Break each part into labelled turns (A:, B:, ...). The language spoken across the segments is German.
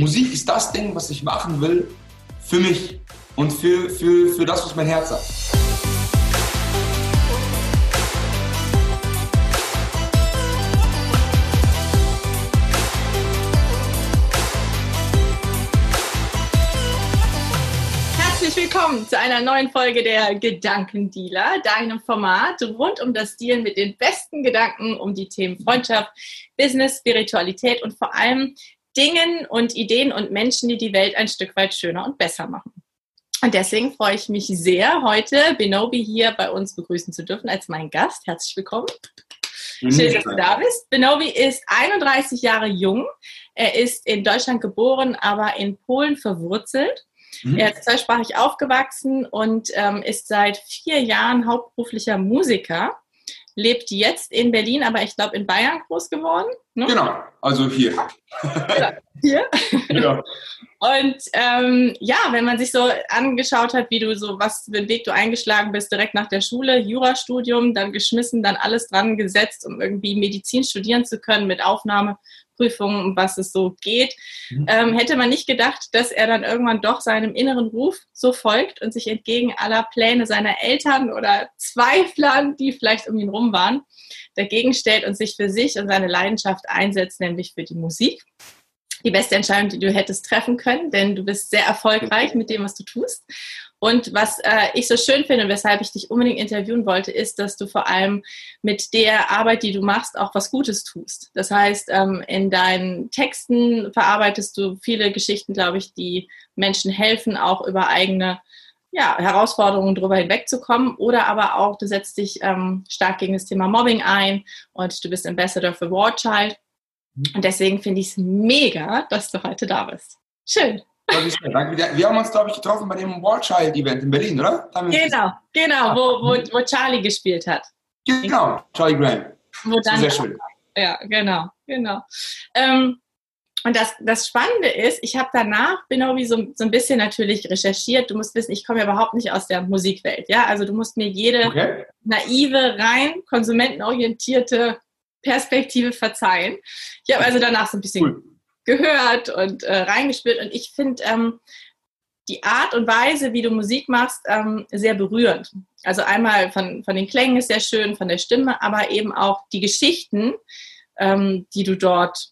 A: Musik ist das Ding, was ich machen will für mich und für, für, für das, was mein Herz sagt.
B: Herzlich willkommen zu einer neuen Folge der Gedankendealer, deinem Format rund um das Dealen mit den besten Gedanken um die Themen Freundschaft, Business, Spiritualität und vor allem Dingen und Ideen und Menschen, die die Welt ein Stück weit schöner und besser machen. Und deswegen freue ich mich sehr, heute Benobi hier bei uns begrüßen zu dürfen als mein Gast. Herzlich willkommen. Schön, dass du da bist. Benobi ist 31 Jahre jung. Er ist in Deutschland geboren, aber in Polen verwurzelt. Mhm. Er ist zweisprachig aufgewachsen und ähm, ist seit vier Jahren hauptberuflicher Musiker lebt jetzt in Berlin, aber ich glaube in Bayern groß geworden.
A: Ne? Genau, also hier.
B: Ja, hier. Genau. Und ähm, ja, wenn man sich so angeschaut hat, wie du so, was für einen Weg du eingeschlagen bist, direkt nach der Schule, Jurastudium, dann geschmissen, dann alles dran gesetzt, um irgendwie Medizin studieren zu können mit Aufnahme Prüfungen, um was es so geht, mhm. ähm, hätte man nicht gedacht, dass er dann irgendwann doch seinem inneren Ruf so folgt und sich entgegen aller Pläne seiner Eltern oder Zweiflern, die vielleicht um ihn rum waren, dagegen stellt und sich für sich und seine Leidenschaft einsetzt, nämlich für die Musik. Die beste Entscheidung, die du hättest treffen können, denn du bist sehr erfolgreich mit dem, was du tust. Und was äh, ich so schön finde und weshalb ich dich unbedingt interviewen wollte, ist, dass du vor allem mit der Arbeit, die du machst, auch was Gutes tust. Das heißt, ähm, in deinen Texten verarbeitest du viele Geschichten, glaube ich, die Menschen helfen, auch über eigene ja, Herausforderungen drüber hinwegzukommen. Oder aber auch, du setzt dich ähm, stark gegen das Thema Mobbing ein und du bist Ambassador für War Child. Mhm. Und deswegen finde ich es mega, dass du heute da bist. Schön.
A: Wir haben uns, glaube ich, getroffen bei dem War Child Event in Berlin, oder?
B: Genau, genau, wo, wo, wo Charlie gespielt hat.
A: Genau, Charlie Graham.
B: Wo dann, sehr schön. Ja, genau, genau. Ähm, und das, das Spannende ist, ich habe danach, bin irgendwie so, so ein bisschen natürlich recherchiert. Du musst wissen, ich komme ja überhaupt nicht aus der Musikwelt. Ja, also du musst mir jede okay. naive, rein konsumentenorientierte Perspektive verzeihen. Ich habe also danach so ein bisschen cool gehört und äh, reingespürt. Und ich finde ähm, die Art und Weise, wie du Musik machst, ähm, sehr berührend. Also einmal von, von den Klängen ist sehr schön, von der Stimme, aber eben auch die Geschichten, ähm, die du dort,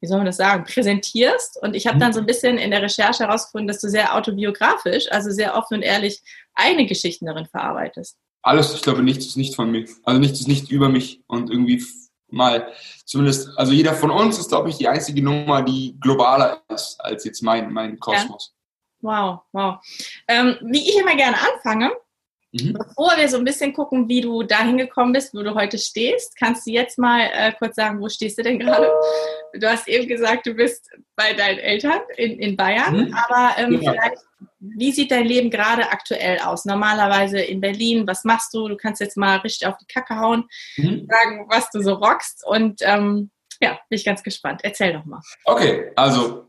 B: wie soll man das sagen, präsentierst. Und ich habe dann so ein bisschen in der Recherche herausgefunden, dass du sehr autobiografisch, also sehr offen und ehrlich eigene Geschichten darin verarbeitest.
A: Alles, ich glaube, nichts ist nicht von mir. Also nichts ist nicht über mich und irgendwie mal zumindest, also jeder von uns ist, glaube ich, die einzige Nummer, die globaler ist als jetzt mein, mein Kosmos.
B: Ja. Wow, wow. Ähm, wie ich immer gerne anfange, mhm. bevor wir so ein bisschen gucken, wie du dahin gekommen bist, wo du heute stehst, kannst du jetzt mal äh, kurz sagen, wo stehst du denn gerade? Du hast eben gesagt, du bist bei deinen Eltern in, in Bayern, mhm. aber ähm, ja. vielleicht wie sieht dein Leben gerade aktuell aus? Normalerweise in Berlin, was machst du? Du kannst jetzt mal richtig auf die Kacke hauen, mhm. sagen, was du so rockst. Und ähm, ja, bin ich ganz gespannt. Erzähl doch mal.
A: Okay, also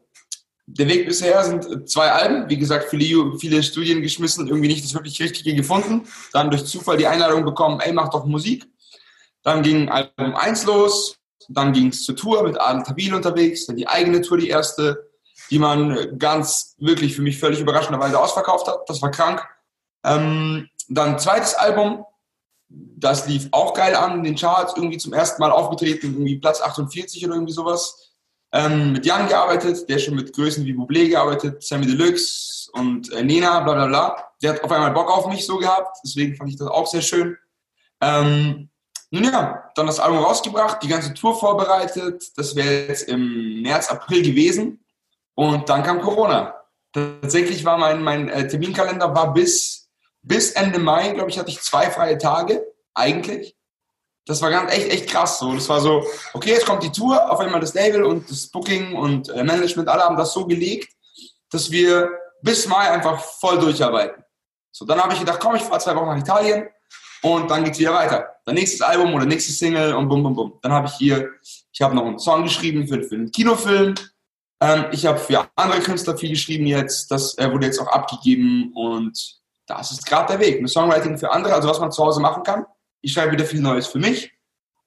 A: der Weg bisher sind zwei Alben. Wie gesagt, viele, viele Studien geschmissen, irgendwie nicht das wirklich Richtige gefunden. Dann durch Zufall die Einladung bekommen, ey, mach doch Musik. Dann ging Album 1 los. Dann ging es zur Tour mit Adel Tabil unterwegs. Dann die eigene Tour, die erste die man ganz wirklich für mich völlig überraschenderweise ausverkauft hat. Das war krank. Ähm, dann zweites Album, das lief auch geil an in den Charts, irgendwie zum ersten Mal aufgetreten, irgendwie Platz 48 oder irgendwie sowas. Ähm, mit Jan gearbeitet, der schon mit Größen wie Bublé gearbeitet, Sammy Deluxe und äh, Nena, bla bla bla. Der hat auf einmal Bock auf mich so gehabt, deswegen fand ich das auch sehr schön. Ähm, nun ja, dann das Album rausgebracht, die ganze Tour vorbereitet. Das wäre jetzt im März, April gewesen. Und dann kam Corona. Tatsächlich war mein, mein äh, Terminkalender war bis, bis Ende Mai, glaube ich, hatte ich zwei freie Tage, eigentlich. Das war ganz echt, echt krass. So. Das war so, okay, jetzt kommt die Tour, auf einmal das Label und das Booking und äh, Management, alle haben das so gelegt, dass wir bis Mai einfach voll durcharbeiten. So, dann habe ich gedacht, komm, ich fahre zwei Wochen nach Italien und dann geht's wieder weiter. Dann nächstes Album oder nächstes Single und bum, bum, bum. Dann habe ich hier, ich habe noch einen Song geschrieben für, für einen Kinofilm ähm, ich habe für andere Künstler viel geschrieben jetzt. Das äh, wurde jetzt auch abgegeben und das ist gerade der Weg. Ein Songwriting für andere, also was man zu Hause machen kann. Ich schreibe wieder viel Neues für mich.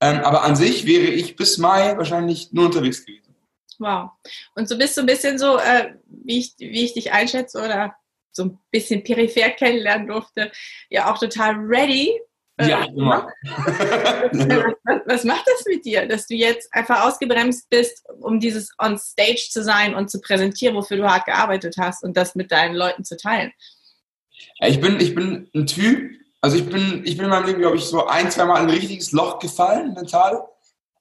A: Ähm, aber an sich wäre ich bis Mai wahrscheinlich nur unterwegs gewesen.
B: Wow. Und so bist du ein bisschen so, äh, wie, ich, wie ich dich einschätze oder so ein bisschen peripher kennenlernen durfte, ja auch total ready.
A: Äh, ja, immer.
B: was, was macht das mit dir, dass du jetzt einfach ausgebremst bist, um dieses on stage zu sein und zu präsentieren, wofür du hart gearbeitet hast und das mit deinen Leuten zu teilen?
A: Ich bin, ich bin ein Typ, also ich bin, ich bin in meinem Leben, glaube ich, so ein, zwei Mal in ein richtiges Loch gefallen, mental.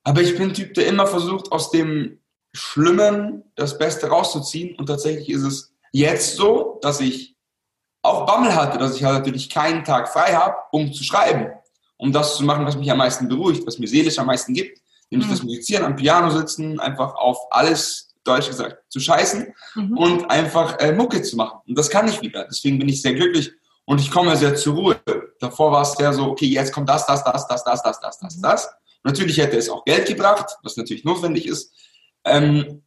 A: Aber ich bin ein Typ, der immer versucht, aus dem Schlimmen das Beste rauszuziehen. Und tatsächlich ist es jetzt so, dass ich auch Bammel hatte, dass ich halt natürlich keinen Tag frei habe, um zu schreiben. Um das zu machen, was mich am meisten beruhigt, was mir seelisch am meisten gibt. Nämlich mhm. das Musizieren, am Piano sitzen, einfach auf alles, deutsch gesagt, zu scheißen mhm. und einfach äh, Mucke zu machen. Und das kann ich wieder. Deswegen bin ich sehr glücklich und ich komme sehr zur Ruhe. Davor war es ja so, okay, jetzt kommt das, das, das, das, das, das, das, das, das. Natürlich hätte es auch Geld gebracht, was natürlich notwendig ist. Ähm,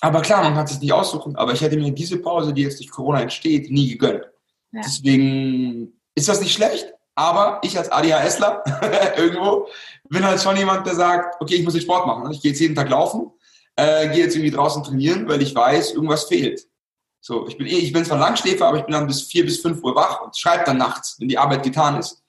A: aber klar, man kann sich nicht aussuchen. Aber ich hätte mir diese Pause, die jetzt durch Corona entsteht, nie gegönnt. Ja. Deswegen ist das nicht schlecht. Aber ich als ADHSler irgendwo bin halt schon jemand, der sagt, okay, ich muss jetzt Sport machen. Ich gehe jetzt jeden Tag laufen, äh, gehe jetzt irgendwie draußen trainieren, weil ich weiß, irgendwas fehlt. So, ich bin eh, ich bin zwar Langschläfer, aber ich bin dann bis vier bis fünf Uhr wach und schreibe dann nachts, wenn die Arbeit getan ist.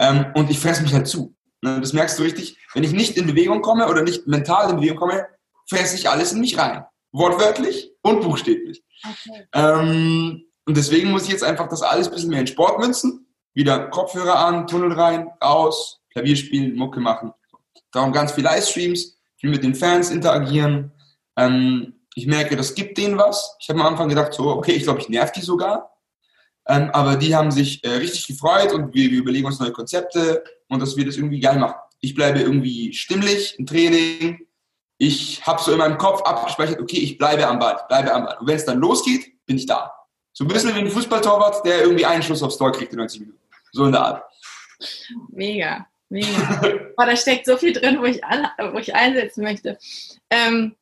A: Ähm, und ich fresse mich halt zu. Ne, das merkst du richtig. Wenn ich nicht in Bewegung komme oder nicht mental in Bewegung komme, fresse ich alles in mich rein. Wortwörtlich und buchstäblich. Okay. Ähm, und deswegen muss ich jetzt einfach das alles ein bisschen mehr in Sport münzen. Wieder Kopfhörer an, Tunnel rein, raus, Klavier spielen, Mucke machen. Darum ganz viel Livestreams, viel mit den Fans interagieren. Ähm, ich merke, das gibt denen was. Ich habe am Anfang gedacht, so, okay, ich glaube, ich nerv die sogar. Ähm, aber die haben sich äh, richtig gefreut und wir, wir, überlegen uns neue Konzepte und dass wir das irgendwie geil machen. Ich bleibe irgendwie stimmlich im Training. Ich habe so in meinem Kopf abgespeichert, okay, ich bleibe am Ball, bleibe am Ball. Und wenn es dann losgeht, bin ich da. So ein bisschen wie ein Fußballtorwart, der irgendwie einen Schuss aufs Tor kriegt in 90 Minuten. So in der Art.
B: Mega, mega. Boah, da steckt so viel drin, wo ich, an, wo ich einsetzen möchte. Ähm,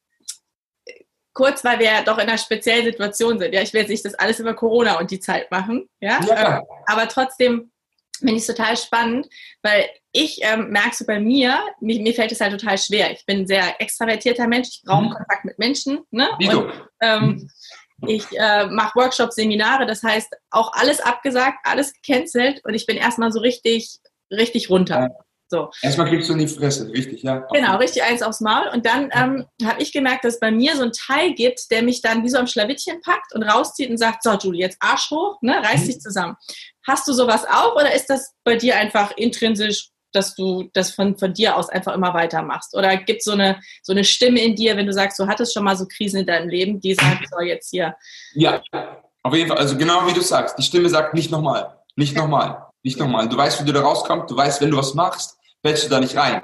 B: kurz, weil wir ja doch in einer speziellen Situation sind. Ja, ich will jetzt nicht das alles über Corona und die Zeit machen. Ja, ja. Aber trotzdem finde ich es total spannend, weil ich ähm, merke so bei mir, mir, mir, fällt es halt total schwer. Ich bin ein sehr extravertierter Mensch, ich brauche mhm. Kontakt mit Menschen. Ne? Und, ähm. Ich äh, mache Workshops, Seminare, das heißt auch alles abgesagt, alles gecancelt und ich bin erstmal so richtig, richtig runter. So.
A: Erstmal kriegst du in die Fresse, richtig, ja.
B: Genau, richtig eins aufs Maul. Und dann ähm, habe ich gemerkt, dass es bei mir so ein Teil gibt, der mich dann wie so am Schlawittchen packt und rauszieht und sagt, so Julie, jetzt Arsch hoch, ne, reiß mhm. dich zusammen. Hast du sowas auch oder ist das bei dir einfach intrinsisch, dass du das von, von dir aus einfach immer weitermachst? Oder gibt es so eine, so eine Stimme in dir, wenn du sagst, du hattest schon mal so Krisen in deinem Leben, die sagt, so jetzt hier.
A: Ja, auf jeden Fall. Also genau wie du sagst, die Stimme sagt nicht nochmal, nicht nochmal, nicht nochmal. Du weißt, wie du da rauskommst, du weißt, wenn du was machst, fällst du da nicht rein.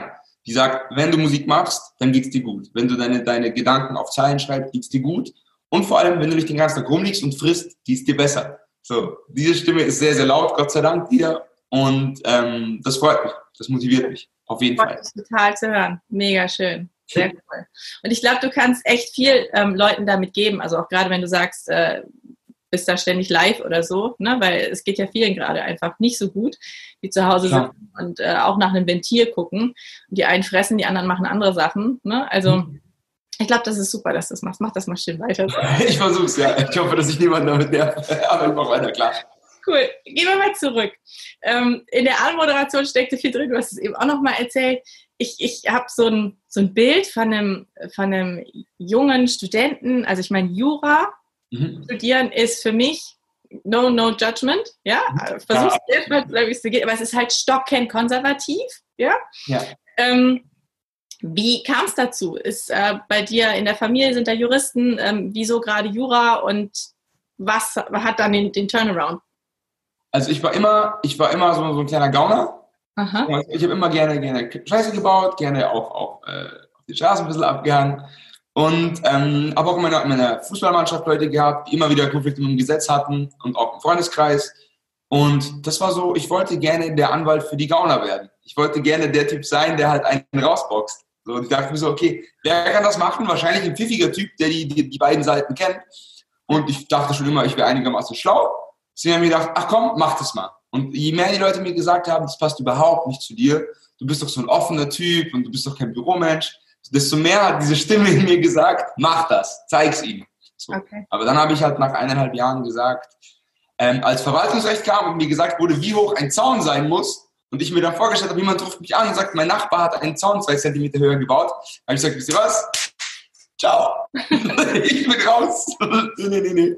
A: Die sagt, wenn du Musik machst, dann geht's dir gut. Wenn du deine, deine Gedanken auf Zeilen schreibst, geht's dir gut. Und vor allem, wenn du nicht den ganzen Tag rumliegst und frisst, geht's dir besser. So, diese Stimme ist sehr, sehr laut, Gott sei Dank wieder. Und ähm, das freut mich, das motiviert mich, auf jeden freut Fall.
B: Mich total zu hören. Mega schön. Sehr cool. Und ich glaube, du kannst echt viel ähm, Leuten damit geben. Also auch gerade wenn du sagst, äh, bist da ständig live oder so, ne? weil es geht ja vielen gerade einfach nicht so gut, die zu Hause ja. sitzen und äh, auch nach einem Ventil gucken. Und die einen fressen, die anderen machen andere Sachen. Ne? Also mhm. ich glaube, das ist super, dass du das machst. Mach das mal schön weiter.
A: ich versuch's, ja. Ich hoffe, dass ich niemanden damit nerve. Aber ich mach weiter, klar.
B: Cool. Gehen wir mal zurück. Ähm, in der Anmoderation steckte viel drin, du hast es eben auch noch mal erzählt. Ich, ich habe so ein, so ein Bild von einem, von einem jungen Studenten, also ich meine Jura, Mhm. Studieren ist für mich no, no judgment, ja. Mhm. Versuch's ja. erstmal, wie es geht, aber es ist halt stockend konservativ, ja.
A: ja.
B: Ähm, wie kam es dazu? Ist äh, bei dir in der Familie sind da Juristen? Ähm, wieso gerade Jura und was hat dann den, den, Turnaround?
A: Also ich war immer, ich war immer so, so ein kleiner Gauner. Aha. Ich habe immer gerne, gerne Scheiße gebaut, gerne auch, auch äh, auf die Straße ein bisschen abgehangen. Und ähm, habe auch in meiner, in meiner Fußballmannschaft Leute gehabt, die immer wieder Konflikte mit dem Gesetz hatten und auch im Freundeskreis. Und das war so, ich wollte gerne der Anwalt für die Gauner werden. Ich wollte gerne der Typ sein, der halt einen rausboxt. So, und ich dachte mir so, okay, wer kann das machen? Wahrscheinlich ein pfiffiger Typ, der die, die, die beiden Seiten kennt. Und ich dachte schon immer, ich wäre einigermaßen schlau. Deswegen haben wir gedacht, ach komm, mach das mal. Und je mehr die Leute mir gesagt haben, das passt überhaupt nicht zu dir, du bist doch so ein offener Typ und du bist doch kein Büromensch, desto mehr hat diese Stimme in mir gesagt, mach das, zeig's ihm. So. Okay. Aber dann habe ich halt nach eineinhalb Jahren gesagt, ähm, als Verwaltungsrecht kam und mir gesagt wurde, wie hoch ein Zaun sein muss, und ich mir dann vorgestellt habe, jemand ruft mich an und sagt, mein Nachbar hat einen Zaun zwei Zentimeter höher gebaut, habe ich gesagt, wisst ihr was? Ciao. ich bin raus. nee, nee, nee.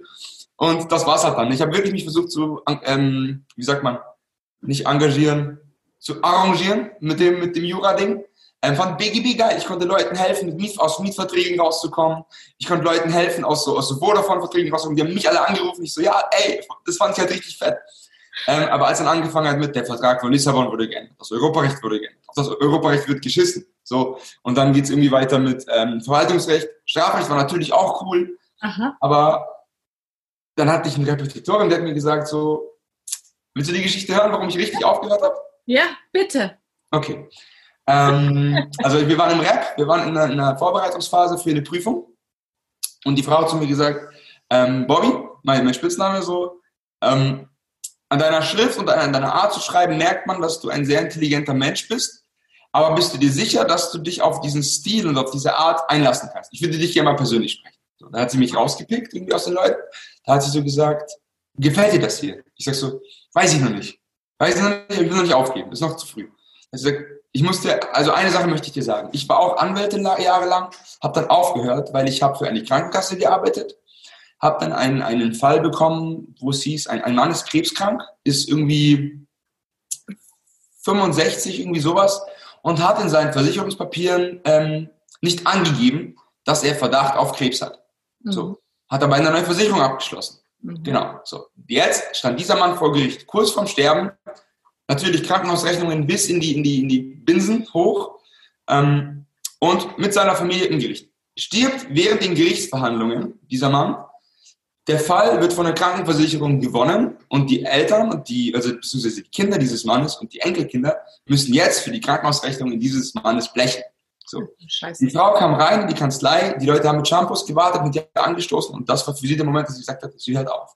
A: Und das war's halt dann. Ich habe wirklich mich versucht zu, ähm, wie sagt man, nicht engagieren, zu arrangieren mit dem, mit dem Jura-Ding. Ähm, fand BGB geil. Ich konnte Leuten helfen, mit Miet, aus Mietverträgen rauszukommen. Ich konnte Leuten helfen, aus so, aus so Vodafone-Verträgen rauszukommen. Die haben mich alle angerufen. Ich so, ja, ey, das fand ich halt richtig fett. Ähm, aber als dann angefangen hat mit, der Vertrag von Lissabon wurde geändert, das Europarecht wurde geändert, das Europarecht wird geschissen. So. Und dann geht's irgendwie weiter mit ähm, Verwaltungsrecht. Strafrecht war natürlich auch cool. Aha. Aber dann hatte ich einen Repetitorin, der hat mir gesagt so, willst du die Geschichte hören, warum ich richtig aufgehört habe?
B: Ja, bitte.
A: Okay. Ähm, also wir waren im Rap, wir waren in einer, in einer, Vorbereitungsphase für eine Prüfung und die Frau hat zu mir gesagt, ähm, Bobby, mein, mein Spitzname so, ähm, an deiner Schrift und an deiner Art zu schreiben merkt man, dass du ein sehr intelligenter Mensch bist. Aber bist du dir sicher, dass du dich auf diesen Stil und auf diese Art einlassen kannst? Ich würde dich gerne mal persönlich sprechen. So, da hat sie mich rausgepickt, irgendwie aus den Leuten. Da hat sie so gesagt, gefällt dir das hier? Ich sag so, weiß ich noch nicht. Weiß ich noch nicht, ich will noch nicht aufgeben, ist noch zu früh. Ich sag, ich musste, also eine Sache möchte ich dir sagen. Ich war auch Anwältin jahrelang, habe dann aufgehört, weil ich habe für eine Krankenkasse gearbeitet habe dann einen, einen Fall bekommen, wo es hieß, ein, ein Mann ist krebskrank, ist irgendwie 65, irgendwie sowas, und hat in seinen Versicherungspapieren ähm, nicht angegeben, dass er Verdacht auf Krebs hat. Mhm. So. Hat aber eine neue Versicherung abgeschlossen. Mhm. Genau. So. Jetzt stand dieser Mann vor Gericht, kurz vorm Sterben, natürlich Krankenhausrechnungen bis in die, in die, in die Binsen hoch ähm, und mit seiner Familie im Gericht. Stirbt während den Gerichtsverhandlungen dieser Mann der Fall wird von der Krankenversicherung gewonnen und die Eltern und die, also beziehungsweise die Kinder dieses Mannes und die Enkelkinder müssen jetzt für die Krankenhausrechnung dieses Mannes blechen. So. Scheiße. Die Frau kam rein in die Kanzlei, die Leute haben mit Shampoos gewartet, mit ihr angestoßen und das war für sie der Moment, dass sie gesagt hat, sie hört auf.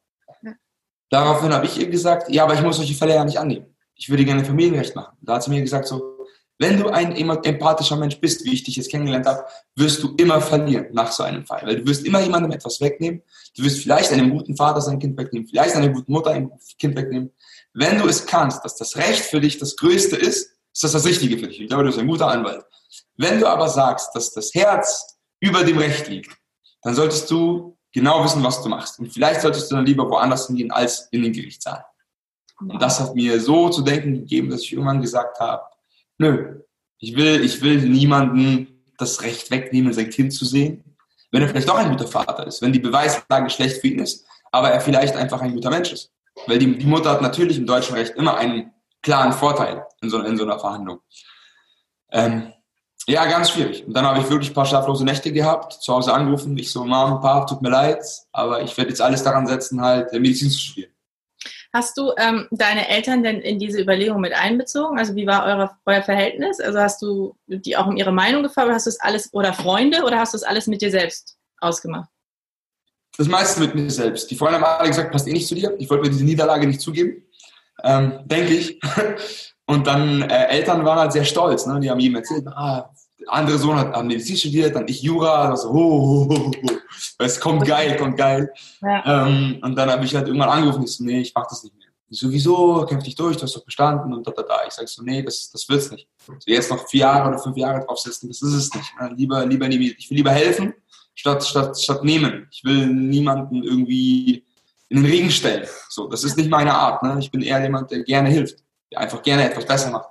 A: Daraufhin habe ich ihr gesagt, ja, aber ich muss solche Fälle ja nicht annehmen. Ich würde gerne Familienrecht machen. Da hat sie mir gesagt, so, wenn du ein empathischer Mensch bist, wie ich dich jetzt kennengelernt habe, wirst du immer verlieren nach so einem Fall. Weil du wirst immer jemandem etwas wegnehmen. Du wirst vielleicht einem guten Vater sein Kind wegnehmen, vielleicht einer guten Mutter ein Kind wegnehmen. Wenn du es kannst, dass das Recht für dich das Größte ist, ist das das Richtige für dich. Ich glaube, du bist ein guter Anwalt. Wenn du aber sagst, dass das Herz über dem Recht liegt, dann solltest du genau wissen, was du machst. Und vielleicht solltest du dann lieber woanders hingehen als in den Gerichtssaal. Und das hat mir so zu denken gegeben, dass ich irgendwann gesagt habe, Nö. Ich will, ich will niemanden das Recht wegnehmen, sein Kind zu sehen. Wenn er vielleicht doch ein guter Vater ist, wenn die Beweislage schlecht für ihn ist, aber er vielleicht einfach ein guter Mensch ist. Weil die, die Mutter hat natürlich im deutschen Recht immer einen klaren Vorteil in so, in so einer Verhandlung. Ähm, ja, ganz schwierig. Und dann habe ich wirklich ein paar schlaflose Nächte gehabt, zu Hause angerufen, ich so, Mom, Papa, tut mir leid, aber ich werde jetzt alles daran setzen, halt Medizin zu studieren.
B: Hast du ähm, deine Eltern denn in diese Überlegung mit einbezogen? Also wie war eure, euer Verhältnis? Also hast du die auch um ihre Meinung gefragt hast du es alles, oder Freunde, oder hast du es alles mit dir selbst ausgemacht?
A: Das meiste mit mir selbst. Die Freunde haben alle gesagt, passt eh nicht zu dir. Ich wollte mir diese Niederlage nicht zugeben. Ähm, denke ich. Und dann äh, Eltern waren halt sehr stolz. Ne? Die haben jedem erzählt, ah, andere Sohn hat, hat Medizin studiert, dann ich Jura. Also, oh, oh, oh, oh. Es kommt geil, kommt geil. Ja. Ähm, und dann habe ich halt irgendwann angerufen, ich so, nee, ich mach das nicht mehr. Ich so, wieso? Kämpf dich durch, du hast doch bestanden und da, da, da. Ich sag so, nee, das, das wird's nicht. So, jetzt noch vier Jahre oder fünf Jahre draufsetzen, das ist es nicht. Ne? Lieber, lieber, ich will lieber helfen, statt, statt, statt nehmen. Ich will niemanden irgendwie in den Regen stellen. So, das ist nicht meine Art. Ne? Ich bin eher jemand, der gerne hilft, der einfach gerne etwas besser macht.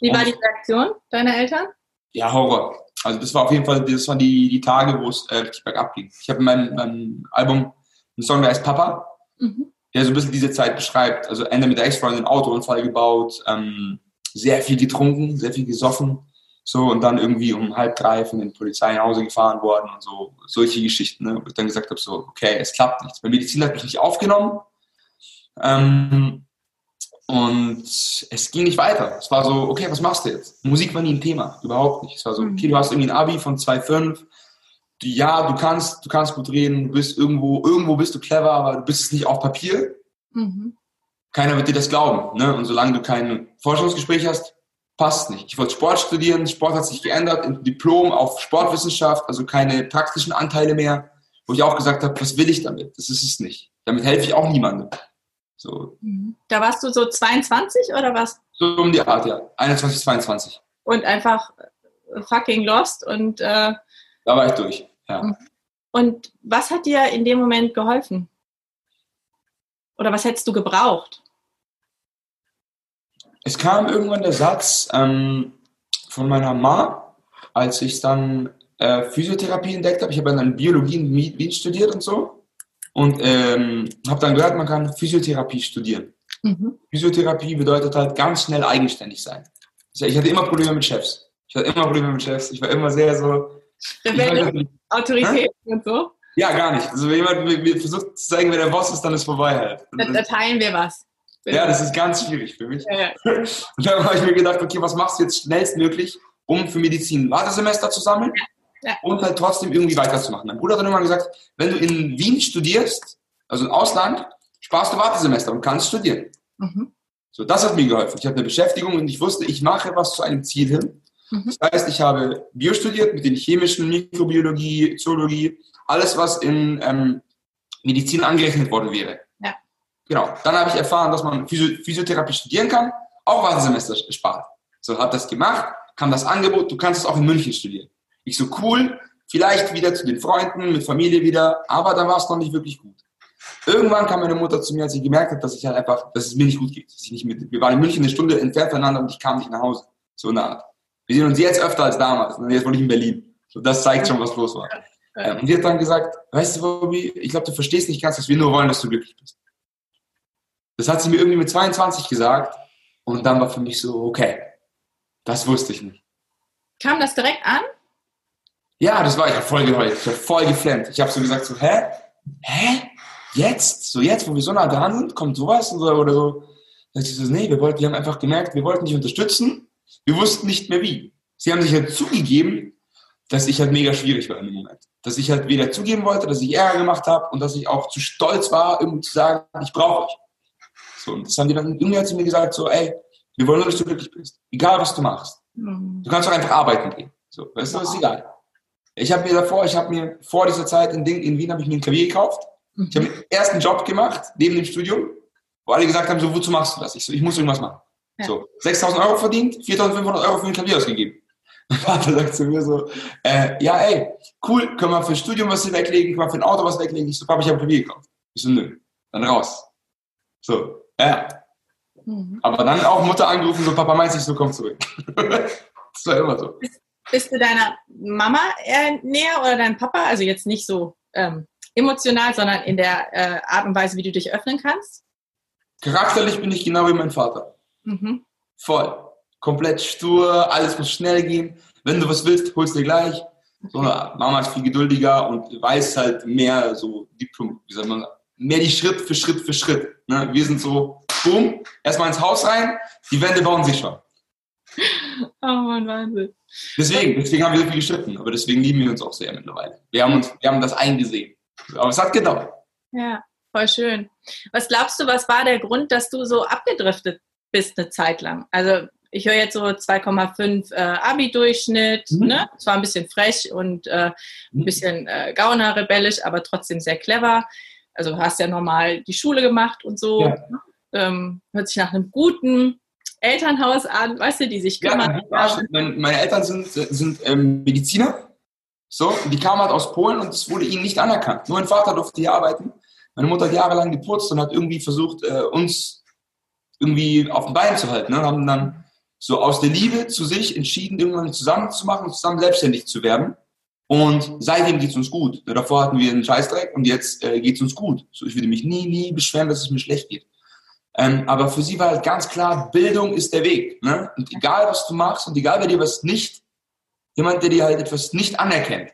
B: Wie war die Reaktion deiner Eltern?
A: Ja, Horror. Also das war auf jeden Fall, das waren die, die Tage, wo es äh, richtig bergab ging. Ich habe in meinem, meinem, Album einen Song, der heißt Papa, mhm. der so ein bisschen diese Zeit beschreibt. Also Ende mit der Ex-Freundin, Autounfall gebaut, ähm, sehr viel getrunken, sehr viel gesoffen. So, und dann irgendwie um halb drei von den Polizei nach Hause gefahren worden und so, solche Geschichten, ne, wo ich dann gesagt habe, so, okay, es klappt nichts. Mein Medizin hat mich nicht aufgenommen. Ähm, und es ging nicht weiter. Es war so, okay, was machst du jetzt? Musik war nie ein Thema, überhaupt nicht. Es war so, mhm. okay, du hast irgendwie ein Abi von 2,5. Ja, du kannst, du kannst gut reden, du bist irgendwo, irgendwo bist du clever, aber du bist es nicht auf Papier. Mhm. Keiner wird dir das glauben. Ne? Und solange du kein Forschungsgespräch hast, passt nicht. Ich wollte Sport studieren, Sport hat sich geändert, ein Diplom auf Sportwissenschaft, also keine praktischen Anteile mehr, wo ich auch gesagt habe, was will ich damit? Das ist es nicht. Damit helfe ich auch niemandem.
B: So. Mhm. Da warst du so 22 oder was?
A: So um die Art, ja. 21, 22.
B: Und einfach fucking lost und äh,
A: da war ich durch, ja. Mhm.
B: Und was hat dir in dem Moment geholfen? Oder was hättest du gebraucht?
A: Es kam irgendwann der Satz ähm, von meiner Mama, als ich dann äh, Physiotherapie entdeckt habe. Ich habe dann Biologie in Wien studiert und so. Und ähm, habe dann gehört, man kann Physiotherapie studieren. Mhm. Physiotherapie bedeutet halt ganz schnell eigenständig sein. Ich hatte immer Probleme mit Chefs. Ich hatte immer Probleme mit Chefs. Ich war immer sehr so.
B: Rebelle, Autorität und so?
A: Ja, gar nicht. Also wenn jemand versucht zu zeigen, wer der Boss ist, dann ist vorbei halt.
B: Da, da teilen wir was.
A: Ja, das ist ganz schwierig für mich. Ja, ja. Und dann habe ich mir gedacht, okay, was machst du jetzt schnellstmöglich, um für Medizin ein Wartesemester zu sammeln ja. Und halt trotzdem irgendwie weiterzumachen. Mein Bruder hat dann immer gesagt, wenn du in Wien studierst, also im Ausland, sparst du Wartesemester und kannst studieren. Mhm. So, das hat mir geholfen. Ich hatte eine Beschäftigung und ich wusste, ich mache was zu einem Ziel hin. Mhm. Das heißt, ich habe Bio studiert mit den chemischen, Mikrobiologie, Zoologie, alles, was in ähm, Medizin angerechnet worden wäre. Ja. Genau. Dann habe ich erfahren, dass man Physiotherapie studieren kann, auch Wartesemester spart. So, habe das gemacht, kam das Angebot, du kannst es auch in München studieren. Ich so, cool, vielleicht wieder zu den Freunden, mit Familie wieder, aber da war es noch nicht wirklich gut. Irgendwann kam meine Mutter zu mir, als sie gemerkt hat, dass ich halt einfach, dass es mir nicht gut geht. Dass ich nicht mit, wir waren in München eine Stunde entfernt voneinander und ich kam nicht nach Hause. So eine Art. Wir sehen uns jetzt öfter als damals. Und jetzt wohne ich in Berlin. So, das zeigt schon, was los war. Ähm, und die hat dann gesagt, weißt du, Bobby, ich glaube, du verstehst nicht ganz, dass wir nur wollen, dass du glücklich bist. Das hat sie mir irgendwie mit 22 gesagt. Und dann war für mich so, okay, das wusste ich nicht.
B: Kam das direkt an?
A: Ja, das war, ich habe voll geheult, ich habe voll geflammt. Ich habe so gesagt, so, hä? Hä? Jetzt? So jetzt, wo wir so nah dran sind, kommt sowas oder, oder so. Da ich so, nee, wir, wollten, wir haben einfach gemerkt, wir wollten dich unterstützen, wir wussten nicht mehr wie. Sie haben sich halt zugegeben, dass ich halt mega schwierig war in dem Moment. Dass ich halt weder zugeben wollte, dass ich Ärger gemacht habe und dass ich auch zu stolz war, irgendwie zu sagen, ich brauche euch. So, und das haben die dann, irgendwie hat sie mir gesagt, so, ey, wir wollen nur, dass du glücklich bist. Egal, was du machst. Mhm. Du kannst doch einfach arbeiten gehen. So, weißt du, das ist egal. Ich habe mir davor, ich habe mir vor dieser Zeit in, Ding, in Wien habe ich mir ein Klavier gekauft. Ich habe den ersten Job gemacht, neben dem Studium, wo alle gesagt haben, so, wozu machst du das? Ich so, ich muss irgendwas machen. Ja. So, 6.000 Euro verdient, 4.500 Euro für ein Klavier ausgegeben. Mein Vater sagt zu mir so, äh, ja, ey, cool, können wir für Studium was weglegen, können wir für ein Auto was weglegen? Ich so, Papa, ich habe ein Klavier gekauft. Ich so, nö, dann raus. So, ja. Mhm. Aber dann auch Mutter angerufen, so, Papa meint sich so, komm zurück. das war immer so.
B: Bist, du deiner Mama näher oder deinem Papa? Also jetzt nicht so ähm, emotional, sondern in der äh, Art und Weise, wie du dich öffnen kannst?
A: Charakterlich bin ich genau wie mein Vater. Mhm. Voll komplett stur, alles muss schnell gehen. Wenn du was willst, holst du gleich. So, Mama ist viel geduldiger und weiß halt mehr so Diplom, wie sagt man, mehr die Schritt für Schritt für Schritt. Ne? Wir sind so, boom, erstmal ins Haus rein, die Wände bauen sich schon.
B: Oh Mann, Wahnsinn.
A: Deswegen, deswegen haben wir so viel gestritten, aber deswegen lieben wir uns auch sehr mittlerweile. Wir haben uns, wir haben das eingesehen. Aber es hat gedauert.
B: Ja, voll schön. Was glaubst du, was war der Grund, dass du so abgedriftet bist eine Zeit lang? Also ich höre jetzt so 2,5 äh, Abi-Durchschnitt, mhm. ne? Zwar ein bisschen frech und äh, ein mhm. bisschen äh, gauner, rebellisch, aber trotzdem sehr clever. Also hast ja normal die Schule gemacht und so. Ja. Ähm, hört sich nach einem guten Elternhaus an, weißt du, die sich kümmern.
A: Ja, meine Eltern sind, sind ähm, Mediziner. So, die kamen halt aus Polen und es wurde ihnen nicht anerkannt. Nur mein Vater durfte hier arbeiten. Meine Mutter hat jahrelang geputzt und hat irgendwie versucht, äh, uns irgendwie auf dem Bein zu halten. Ne? Haben dann so aus der Liebe zu sich entschieden, irgendwann zusammen zu machen und zusammen selbstständig zu werden. Und seitdem geht's uns gut. Davor hatten wir einen Scheißdreck und jetzt äh, geht's uns gut. So, ich würde mich nie, nie beschweren, dass es mir schlecht geht. Ähm, aber für sie war halt ganz klar, Bildung ist der Weg. Ne? Und egal, was du machst und egal, wer dir was nicht, jemand, der dir halt etwas nicht anerkennt,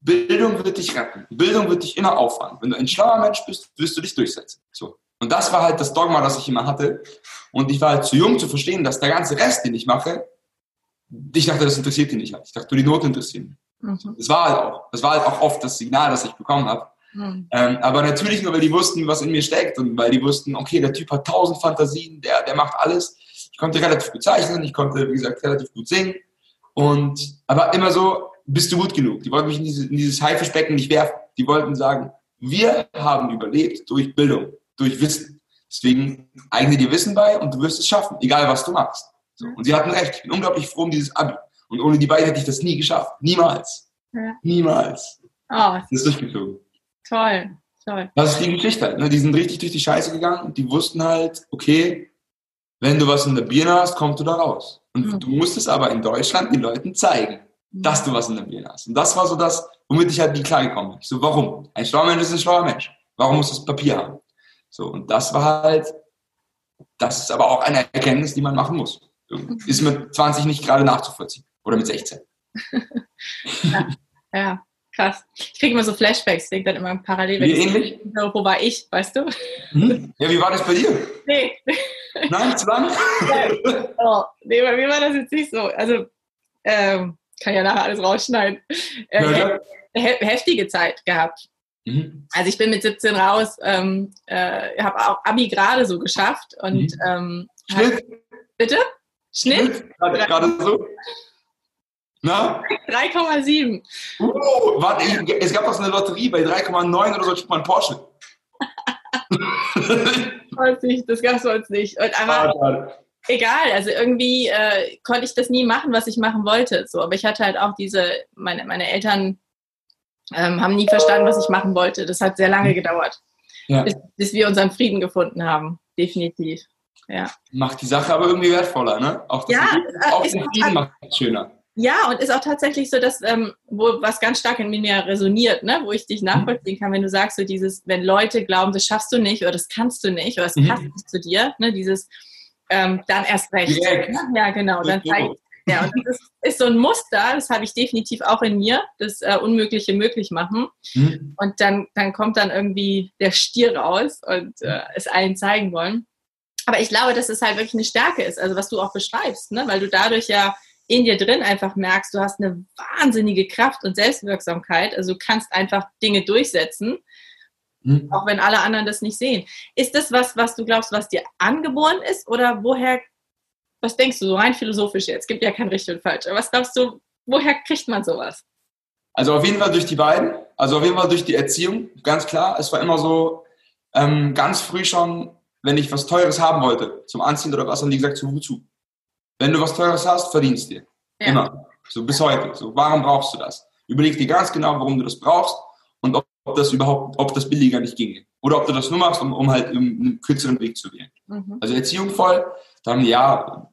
A: Bildung wird dich retten. Bildung wird dich immer auffangen. Wenn du ein schlauer Mensch bist, wirst du dich durchsetzen. So. Und das war halt das Dogma, das ich immer hatte. Und ich war halt zu jung zu verstehen, dass der ganze Rest, den ich mache, ich dachte, das interessiert ihn nicht. Ich dachte, nur die Noten interessieren. Mhm. Das war halt auch. Das war halt auch oft das Signal, das ich bekommen habe. Mhm. Ähm, aber natürlich nur, weil die wussten, was in mir steckt und weil die wussten, okay, der Typ hat tausend Fantasien, der, der macht alles. Ich konnte relativ gut zeichnen, ich konnte, wie gesagt, relativ gut singen. Und, aber immer so, bist du gut genug? Die wollten mich in, diese, in dieses Haifischbecken nicht werfen. Die wollten sagen, wir haben überlebt durch Bildung, durch Wissen. Deswegen eigne dir Wissen bei und du wirst es schaffen, egal was du machst. So. Und sie hatten recht. Ich bin unglaublich froh um dieses Abi. Und ohne die beiden hätte ich das nie geschafft. Niemals. Ja. Niemals. Oh. Das ist durchgeflogen.
B: Toll. Toll.
A: Das ist die Geschichte halt. Ne? Die sind richtig durch die Scheiße gegangen und die wussten halt, okay, wenn du was in der Birne hast, kommst du da raus. Und mhm. du musst es aber in Deutschland den Leuten zeigen, mhm. dass du was in der Birne hast. Und das war so das, womit ich halt nie klargekommen bin. So, warum? Ein schlauer Mensch ist ein schlauer Mensch. Warum muss das Papier haben? So, und das war halt, das ist aber auch eine Erkenntnis, die man machen muss. Mhm. Ist mit 20 nicht gerade nachzuvollziehen. Oder mit 16.
B: ja. ja. Krass. Ich kriege immer so Flashbacks, ich denke dann immer parallel.
A: Wie ähnlich?
B: So, wo war ich, weißt du?
A: Hm? Ja, wie war das bei dir? Nee. Nein, zu lang?
B: oh, nee, bei mir war das jetzt nicht so. Also, ähm, kann ja nachher alles rausschneiden. Äh, ja, he heftige Zeit gehabt. Mhm. Also ich bin mit 17 raus, ähm, äh, habe auch Abi gerade so geschafft und mhm. ähm,
A: Schnitt?
B: Halt, bitte? Schnitt? Schnitt?
A: Gerade so?
B: Na? 3,7.
A: Uh, warte, es gab doch so eine Lotterie bei 3,9 oder so, kriegt man Porsche.
B: Das gab es sonst nicht. Und aber ah, egal, also irgendwie äh, konnte ich das nie machen, was ich machen wollte. So, aber ich hatte halt auch diese, meine, meine Eltern ähm, haben nie verstanden, was ich machen wollte. Das hat sehr lange gedauert, ja. bis, bis wir unseren Frieden gefunden haben. Definitiv. Ja.
A: Macht die Sache aber irgendwie wertvoller, ne?
B: Auch das ja,
A: auch den Frieden macht es schöner.
B: Ja, und ist auch tatsächlich so, dass, ähm, wo was ganz stark in mir resoniert, ne? wo ich dich nachvollziehen kann, wenn du sagst, so dieses, wenn Leute glauben, das schaffst du nicht oder das kannst du nicht oder das mhm. passt nicht zu dir, ne? dieses, ähm, dann erst recht.
A: Direkt.
B: Ja, genau. Dann zeig, ja, und das ist, ist, so ein Muster, das habe ich definitiv auch in mir, das äh, Unmögliche möglich machen. Mhm. Und dann, dann kommt dann irgendwie der Stier raus und äh, es allen zeigen wollen. Aber ich glaube, dass es halt wirklich eine Stärke ist, also was du auch beschreibst, ne? weil du dadurch ja in dir drin einfach merkst, du hast eine wahnsinnige Kraft und Selbstwirksamkeit. Also du kannst einfach Dinge durchsetzen, mhm. auch wenn alle anderen das nicht sehen. Ist das was, was du glaubst, was dir angeboren ist? Oder woher, was denkst du, so rein philosophisch jetzt? Es gibt ja kein richtig und falsch. Aber was glaubst du, woher kriegt man sowas?
A: Also auf jeden Fall durch die beiden. Also auf jeden Fall durch die Erziehung, ganz klar. Es war immer so, ähm, ganz früh schon, wenn ich was Teures haben wollte, zum Anziehen oder was, haben die gesagt, zu wozu? Wenn du was Teures hast, verdienst dir. Ja. Immer. So bis heute. So, warum brauchst du das? Überleg dir ganz genau, warum du das brauchst und ob, ob das überhaupt, ob das billiger nicht ginge. Oder ob du das nur machst, um, um halt einen kürzeren Weg zu wählen. Mhm. Also Erziehung voll. Dann, ja,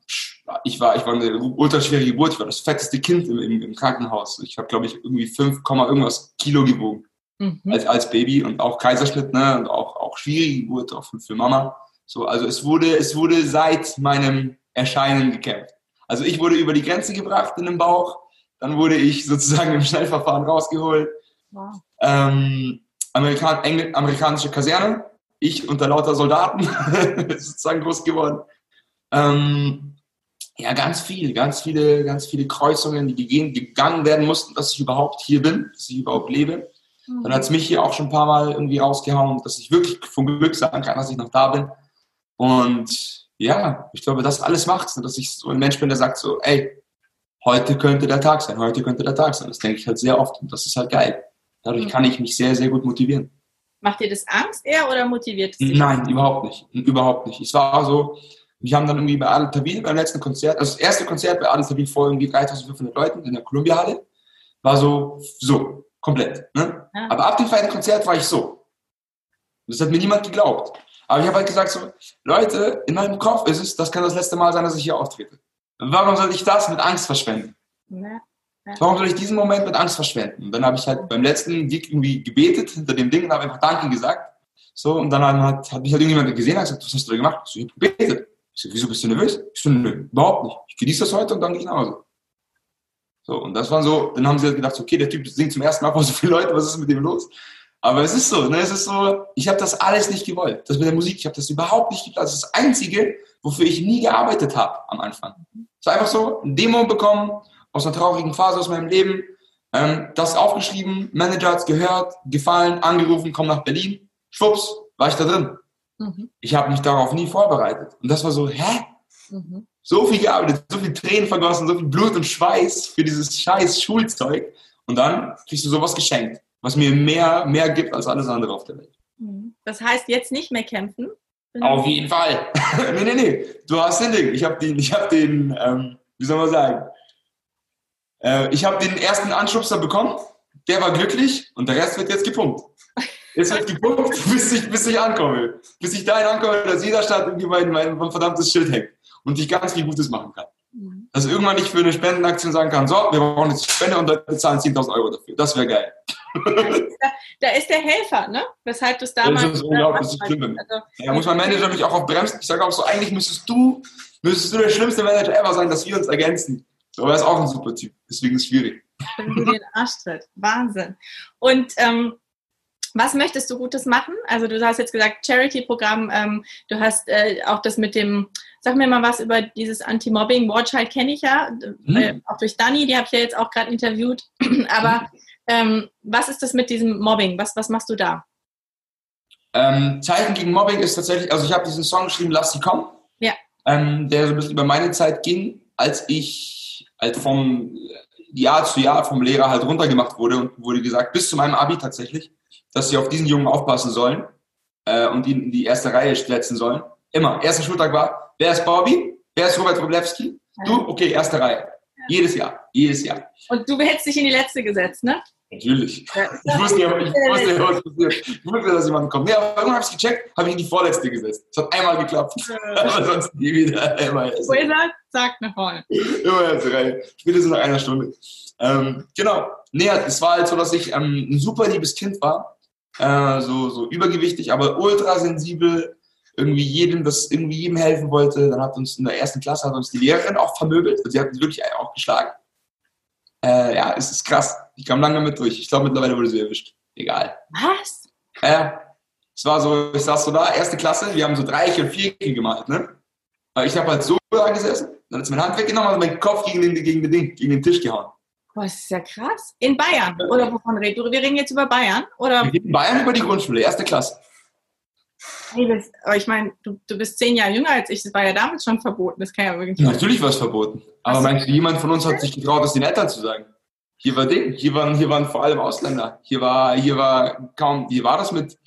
A: ich war, ich war eine ultraschwere Geburt. Ich war das fetteste Kind im, im, im Krankenhaus. Ich habe, glaube ich, irgendwie 5, irgendwas Kilo gewogen. Mhm. Als, als Baby und auch Kaiserschnitt, ne, und auch, auch schwierige Geburt, auch für, für Mama. So, also es wurde, es wurde seit meinem Erscheinen gekämpft. Also ich wurde über die Grenze gebracht in den Bauch, dann wurde ich sozusagen im Schnellverfahren rausgeholt. Wow. Ähm, Amerikan Engl amerikanische Kaserne, ich unter lauter Soldaten sozusagen groß geworden. Ähm, ja, ganz viel, ganz viele, ganz viele Kreuzungen, die gehen, gegangen werden mussten, dass ich überhaupt hier bin, dass ich überhaupt lebe. Mhm. Dann hat es mich hier auch schon ein paar Mal irgendwie rausgehauen, dass ich wirklich vom Glück sagen kann, dass ich noch da bin. Und ja, ich glaube, das alles macht dass ich so ein Mensch bin, der sagt so, ey, heute könnte der Tag sein, heute könnte der Tag sein. Das denke ich halt sehr oft und das ist halt geil. Dadurch mhm. kann ich mich sehr, sehr gut motivieren.
B: Macht dir das Angst eher oder motiviert es
A: dich? Nein, überhaupt nicht. Überhaupt nicht. Es war so, wir haben dann irgendwie bei Adel Tawil beim letzten Konzert, also das erste Konzert bei Adel Tawil vor irgendwie 3500 Leuten in der Columbia Halle, war so, so, komplett. Ne? Ja. Aber ab dem zweiten Konzert war ich so. Das hat mir niemand geglaubt. Aber ich habe halt gesagt so, Leute, in meinem Kopf ist es, das kann das letzte Mal sein, dass ich hier auftrete. Warum soll ich das mit Angst verschwenden? Ja. Warum soll ich diesen Moment mit Angst verschwenden? Und dann habe ich halt beim letzten Gig irgendwie gebetet hinter dem Ding und habe einfach Danke gesagt. So, und dann hat, hat mich halt irgendjemand gesehen und gesagt, was hast du da gemacht? Ich so, ich habe gebetet. Ich so, wieso bist du nervös? Ich so, nö, überhaupt nicht. Ich genieße das heute und dann gehe ich nach Hause. So, und das war so, dann haben sie halt gedacht, okay, der Typ singt zum ersten Mal vor so viele Leute, was ist mit dem los? Aber es ist so, ne? es ist so, ich habe das alles nicht gewollt. Das mit der Musik, ich habe das überhaupt nicht gewollt. Das ist das Einzige, wofür ich nie gearbeitet habe am Anfang. Es war einfach so, ein Demo bekommen, aus einer traurigen Phase aus meinem Leben, ähm, das aufgeschrieben, Manager hat es gehört, gefallen, angerufen, komm nach Berlin, schwupps, war ich da drin. Mhm. Ich habe mich darauf nie vorbereitet. Und das war so, hä? Mhm. so viel gearbeitet, so viel Tränen vergossen, so viel Blut und Schweiß für dieses scheiß Schulzeug. Und dann kriegst du sowas geschenkt, was mir mehr, mehr gibt als alles andere auf der Welt.
B: Mhm. Das heißt, jetzt nicht mehr kämpfen?
A: Auf jeden Fall. nee, nee, nee. Du hast den Ding. Ich habe den, ich habe den, ähm, wie soll man sagen? Äh, ich habe den ersten Anschubser bekommen. Der war glücklich und der Rest wird jetzt gepumpt. Jetzt wird gepumpt, bis ich, bis ich ankomme. Bis ich dahin ankomme, dass jeder Stadt irgendwie mein, mein verdammtes Schild hängt und ich ganz viel Gutes machen kann. Dass irgendwann nicht für eine Spendenaktion sagen kann, so, wir brauchen jetzt Spende und Leute zahlen 10.000 Euro dafür. Das wäre geil.
B: Da ist der Helfer, ne? Weshalb du es damals...
A: Das ist unglaublich, das ist schlimm. Also, ja, muss mein Manager mich auch auf bremsen. Ich sage auch so, eigentlich müsstest du, müsstest du der schlimmste Manager ever sein, dass wir uns ergänzen. Aber er ist auch ein super Typ, deswegen ist es schwierig.
B: Wenn du den Arsch tritt. Wahnsinn. Und ähm, was möchtest du Gutes machen? Also du hast jetzt gesagt, Charity-Programm, ähm, du hast äh, auch das mit dem, sag mir mal was über dieses Anti-Mobbing. Watchheit kenne ich ja, mhm. äh, auch durch Dani, die habe ich ja jetzt auch gerade interviewt. Aber ähm, was ist das mit diesem Mobbing? Was, was machst du da?
A: Ähm, Zeichen gegen Mobbing ist tatsächlich, also ich habe diesen Song geschrieben, Lass sie kommen.
B: Ja.
A: Ähm, der so ein bisschen über meine Zeit ging, als ich halt vom Jahr zu Jahr vom Lehrer halt runtergemacht wurde und wurde gesagt, bis zu meinem Abi tatsächlich, dass sie auf diesen Jungen aufpassen sollen äh, und ihn in die erste Reihe setzen sollen. Immer. Erster Schultag war, wer ist Bobby? Wer ist Robert Wroblewski? Du? Okay, erste Reihe. Ja. Jedes Jahr. Jedes Jahr.
B: Und du hättest dich in die letzte gesetzt, ne?
A: Natürlich. Ja, ich wusste ja, ich wusste ja, was passiert. Ich wusste, dass jemand kommt. Nee, aber irgendwann habe ich gecheckt, habe ich in die vorletzte gesetzt. Es hat einmal geklappt. aber sonst nie wieder. Immer
B: Wo ihr seid, sagt nach vorne.
A: Immer erste Reihe. Spätestens nach einer Stunde. Ähm, genau. Nee, es war halt so, dass ich ähm, ein super liebes Kind war äh, so, so übergewichtig, aber ultrasensibel, irgendwie jedem, das irgendwie jedem helfen wollte. Dann hat uns in der ersten Klasse hat uns die Lehrerin auch vermöbelt. Sie hat uns wirklich auch geschlagen. Äh, ja, es ist krass. Ich kam lange damit durch. Ich glaube, mittlerweile wurde sie erwischt. Egal.
B: Was?
A: Ja. es war so, ich saß so da, erste Klasse, wir haben so Dreiecke und Vierecke gemalt, ne? Aber ich habe halt so da gesessen, dann ist mein Hand weggenommen und mein Kopf gegen den, gegen den Ding, gegen den Tisch gehauen.
B: Boah, das ist ja krass. In Bayern? Oder wovon reden Wir reden jetzt über Bayern? Oder?
A: Wir reden Bayern über die Grundschule, erste Klasse.
B: Aber ich meine, du, du bist zehn Jahre jünger als ich. Das war ja damals schon verboten. Das kann ja
A: wirklich ja, Natürlich war es verboten. Aber meinst du, jemand von uns hat sich getraut, das den Eltern zu sagen? Hier war Ding. Hier waren, hier waren vor allem Ausländer. Hier war, hier war kaum, hier war das mit,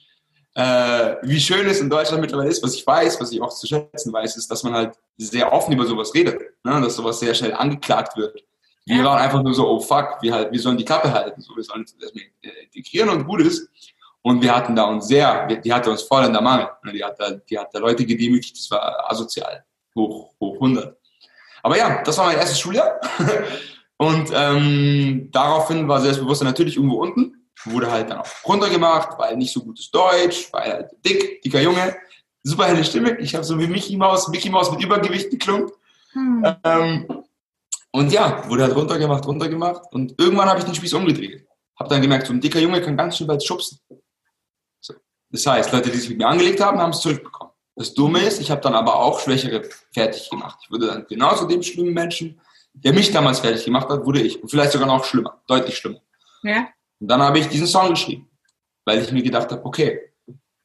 A: äh, wie schön es in Deutschland mittlerweile ist, was ich weiß, was ich auch zu schätzen weiß, ist, dass man halt sehr offen über sowas redet. Ne? Dass sowas sehr schnell angeklagt wird. Wir waren einfach nur so, oh fuck, wir, halt, wir sollen die Klappe halten, so, wir sollen das integrieren und gut ist. Und wir hatten da uns sehr, die hatte uns voll in der Mangel. Die hat da, die hat da Leute gedemütigt, das war asozial, hoch, hoch 100. Aber ja, das war mein erstes Schuljahr. Und ähm, daraufhin war Selbstbewusstsein natürlich irgendwo unten. Wurde halt dann auch runtergemacht, weil nicht so gutes Deutsch, weil halt dick, dicker Junge, super helle Stimme. Ich habe so wie Mickey Mouse, Mickey Mouse mit Übergewicht geklungen. Hm. Ähm, und ja, wurde halt runtergemacht, runtergemacht. Und irgendwann habe ich den Spieß umgedreht. Habe dann gemerkt, so ein dicker Junge kann ganz schön weit schubsen. Das heißt, Leute, die sich mit mir angelegt haben, haben es zurückbekommen. Das Dumme ist, ich habe dann aber auch Schwächere fertig gemacht. Ich wurde dann genauso dem schlimmen Menschen, der mich damals fertig gemacht hat, wurde ich. Und vielleicht sogar noch schlimmer, deutlich schlimmer.
B: Ja.
A: Und dann habe ich diesen Song geschrieben, weil ich mir gedacht habe, okay,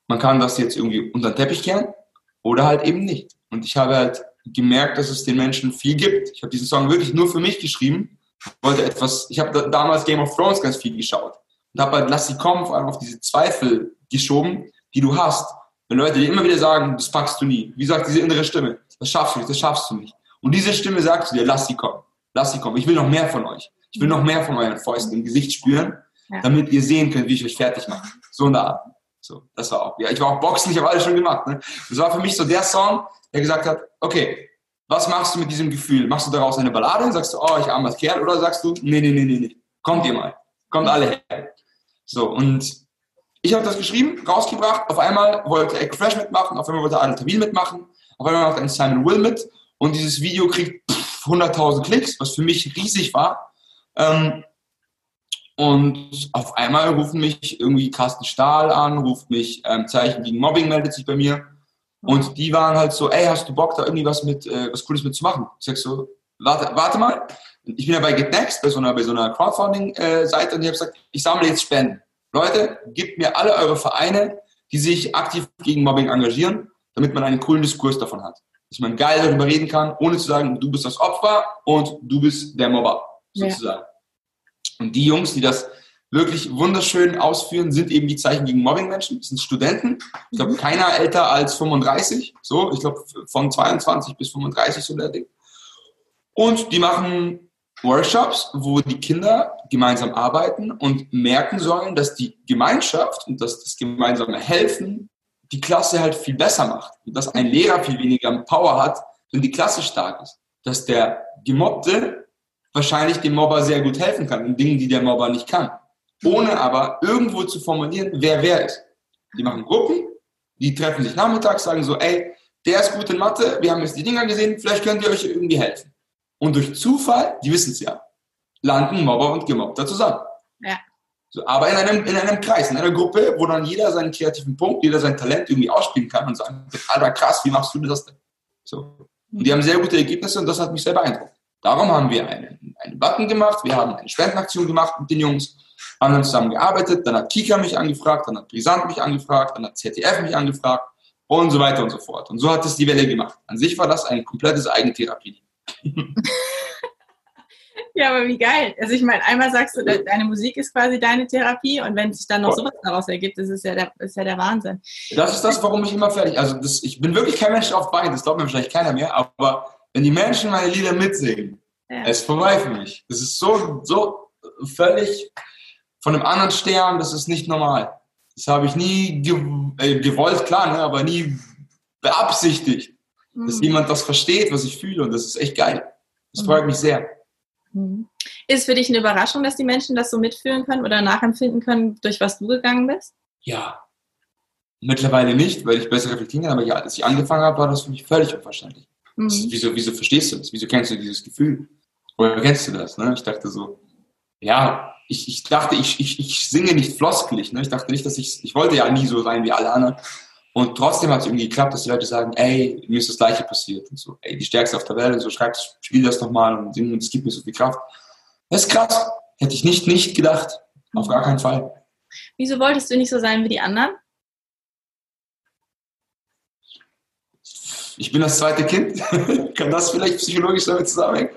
A: man kann das jetzt irgendwie unter den Teppich kehren oder halt eben nicht. Und ich habe halt gemerkt, dass es den Menschen viel gibt. Ich habe diesen Song wirklich nur für mich geschrieben. Ich wollte etwas, ich habe damals Game of Thrones ganz viel geschaut und habe halt Lass sie kommen, vor allem auf diese Zweifel geschoben, die du hast. Wenn Leute dir immer wieder sagen, das packst du nie. Wie sagt diese innere Stimme? Das schaffst du nicht, das schaffst du nicht. Und diese Stimme sagt zu dir, lass sie kommen. Lass sie kommen. Ich will noch mehr von euch. Ich will noch mehr von euren Fäusten im Gesicht spüren, ja. damit ihr sehen könnt, wie ich euch fertig mache. So eine Art. So, das war auch. Ja, ich war auch Boxen, ich habe alles schon gemacht. Ne? Das war für mich so der Song, der gesagt hat, okay, was machst du mit diesem Gefühl? Machst du daraus eine Ballade? Sagst du, oh, ich armer Kerl? Oder sagst du, nee, nee, nee, nee, nee, kommt ihr mal. Kommt alle her. So, und ich habe das geschrieben, rausgebracht. Auf einmal wollte Echo Fresh mitmachen, auf einmal wollte Adel Tawil mitmachen, auf einmal macht ein Simon Will mit. Und dieses Video kriegt 100.000 Klicks, was für mich riesig war. Ähm, und auf einmal rufen mich irgendwie Carsten Stahl an, ruft mich ähm, Zeichen gegen Mobbing, meldet sich bei mir. Und die waren halt so, ey, hast du Bock, da irgendwie was mit, äh, was Cooles mitzumachen? Ich sag so, warte, warte mal. Ich bin ja bei GetNext, bei so einer, so einer Crowdfunding-Seite und ich habe gesagt, ich sammle jetzt Spenden. Leute, gebt mir alle eure Vereine, die sich aktiv gegen Mobbing engagieren, damit man einen coolen Diskurs davon hat. dass man geil darüber reden kann, ohne zu sagen, du bist das Opfer und du bist der Mobber, sozusagen. Ja. Und die Jungs, die das wirklich wunderschön ausführen, sind eben die Zeichen gegen Mobbing-Menschen. Das sind Studenten. Ich glaube, mhm. keiner älter als 35. So, ich glaube, von 22 bis 35 so der Ding. Und die machen Workshops, wo die Kinder gemeinsam arbeiten und merken sollen, dass die Gemeinschaft und dass das gemeinsame Helfen die Klasse halt viel besser macht. Und dass ein Lehrer viel weniger Power hat, wenn die Klasse stark ist. Dass der Gemobbte wahrscheinlich dem Mobber sehr gut helfen kann in Dingen, die der Mobber nicht kann. Ohne aber irgendwo zu formulieren, wer wer ist. Die machen Gruppen, die treffen sich nachmittags, sagen so, ey, der ist gut in Mathe, wir haben jetzt die Dinger gesehen, vielleicht könnt ihr euch irgendwie helfen. Und durch Zufall, die wissen es ja, landen Mobber und Gemobbter zusammen. Ja. So, aber in einem, in einem Kreis, in einer Gruppe, wo dann jeder seinen kreativen Punkt, jeder sein Talent irgendwie ausspielen kann und sagen, Alter, krass, wie machst du das denn? So. Und die haben sehr gute Ergebnisse und das hat mich sehr beeindruckt. Darum haben wir einen, einen Button gemacht, wir haben eine Spendenaktion gemacht mit den Jungs, haben dann zusammen gearbeitet, dann hat Kika mich angefragt, dann hat Brisant mich angefragt, dann hat ZDF mich angefragt und so weiter und so fort. Und so hat es die Welle gemacht. An sich war das ein komplettes Eigentherapie.
B: ja, aber wie geil. Also ich meine, einmal sagst du, deine Musik ist quasi deine Therapie und wenn sich dann noch sowas daraus ergibt, das ist ja der, ist ja der Wahnsinn.
A: Das ist das, warum ich immer fertig, also das, ich bin wirklich kein Mensch auf Bein, das glaubt mir wahrscheinlich keiner mehr, aber wenn die Menschen meine Lieder mitsingen, ja. es ist vorbei für mich. Das ist so, so völlig von einem anderen Stern, das ist nicht normal. Das habe ich nie äh, gewollt, klar, ne, aber nie beabsichtigt mhm. dass jemand das versteht, was ich fühle. Und das ist echt geil. Das mhm. freut mich sehr.
B: Mhm. Ist für dich eine Überraschung, dass die Menschen das so mitfühlen können oder nachempfinden können, durch was du gegangen bist?
A: Ja. Mittlerweile nicht, weil ich besser reflektieren kann, aber ja, als ich angefangen habe, war das für mich völlig unverständlich. Mhm. Ist, wieso, wieso verstehst du das? Wieso kennst du dieses Gefühl? Woher kennst du das? Ne? Ich dachte so, ja, ich, ich dachte, ich, ich, ich singe nicht floskelig. Ne? Ich dachte nicht, dass ich, ich wollte ja nie so sein wie alle anderen. Und trotzdem hat es irgendwie geklappt, dass die Leute sagen, ey, mir ist das Gleiche passiert. Und so, ey, die Stärkste auf der Welt und so, schreib, spiel das doch mal und es gibt mir so viel Kraft. Das ist krass. Hätte ich nicht, nicht gedacht. Auf gar keinen Fall.
B: Wieso wolltest du nicht so sein wie die anderen?
A: Ich bin das zweite Kind. kann das vielleicht psychologisch damit zusammenhängen?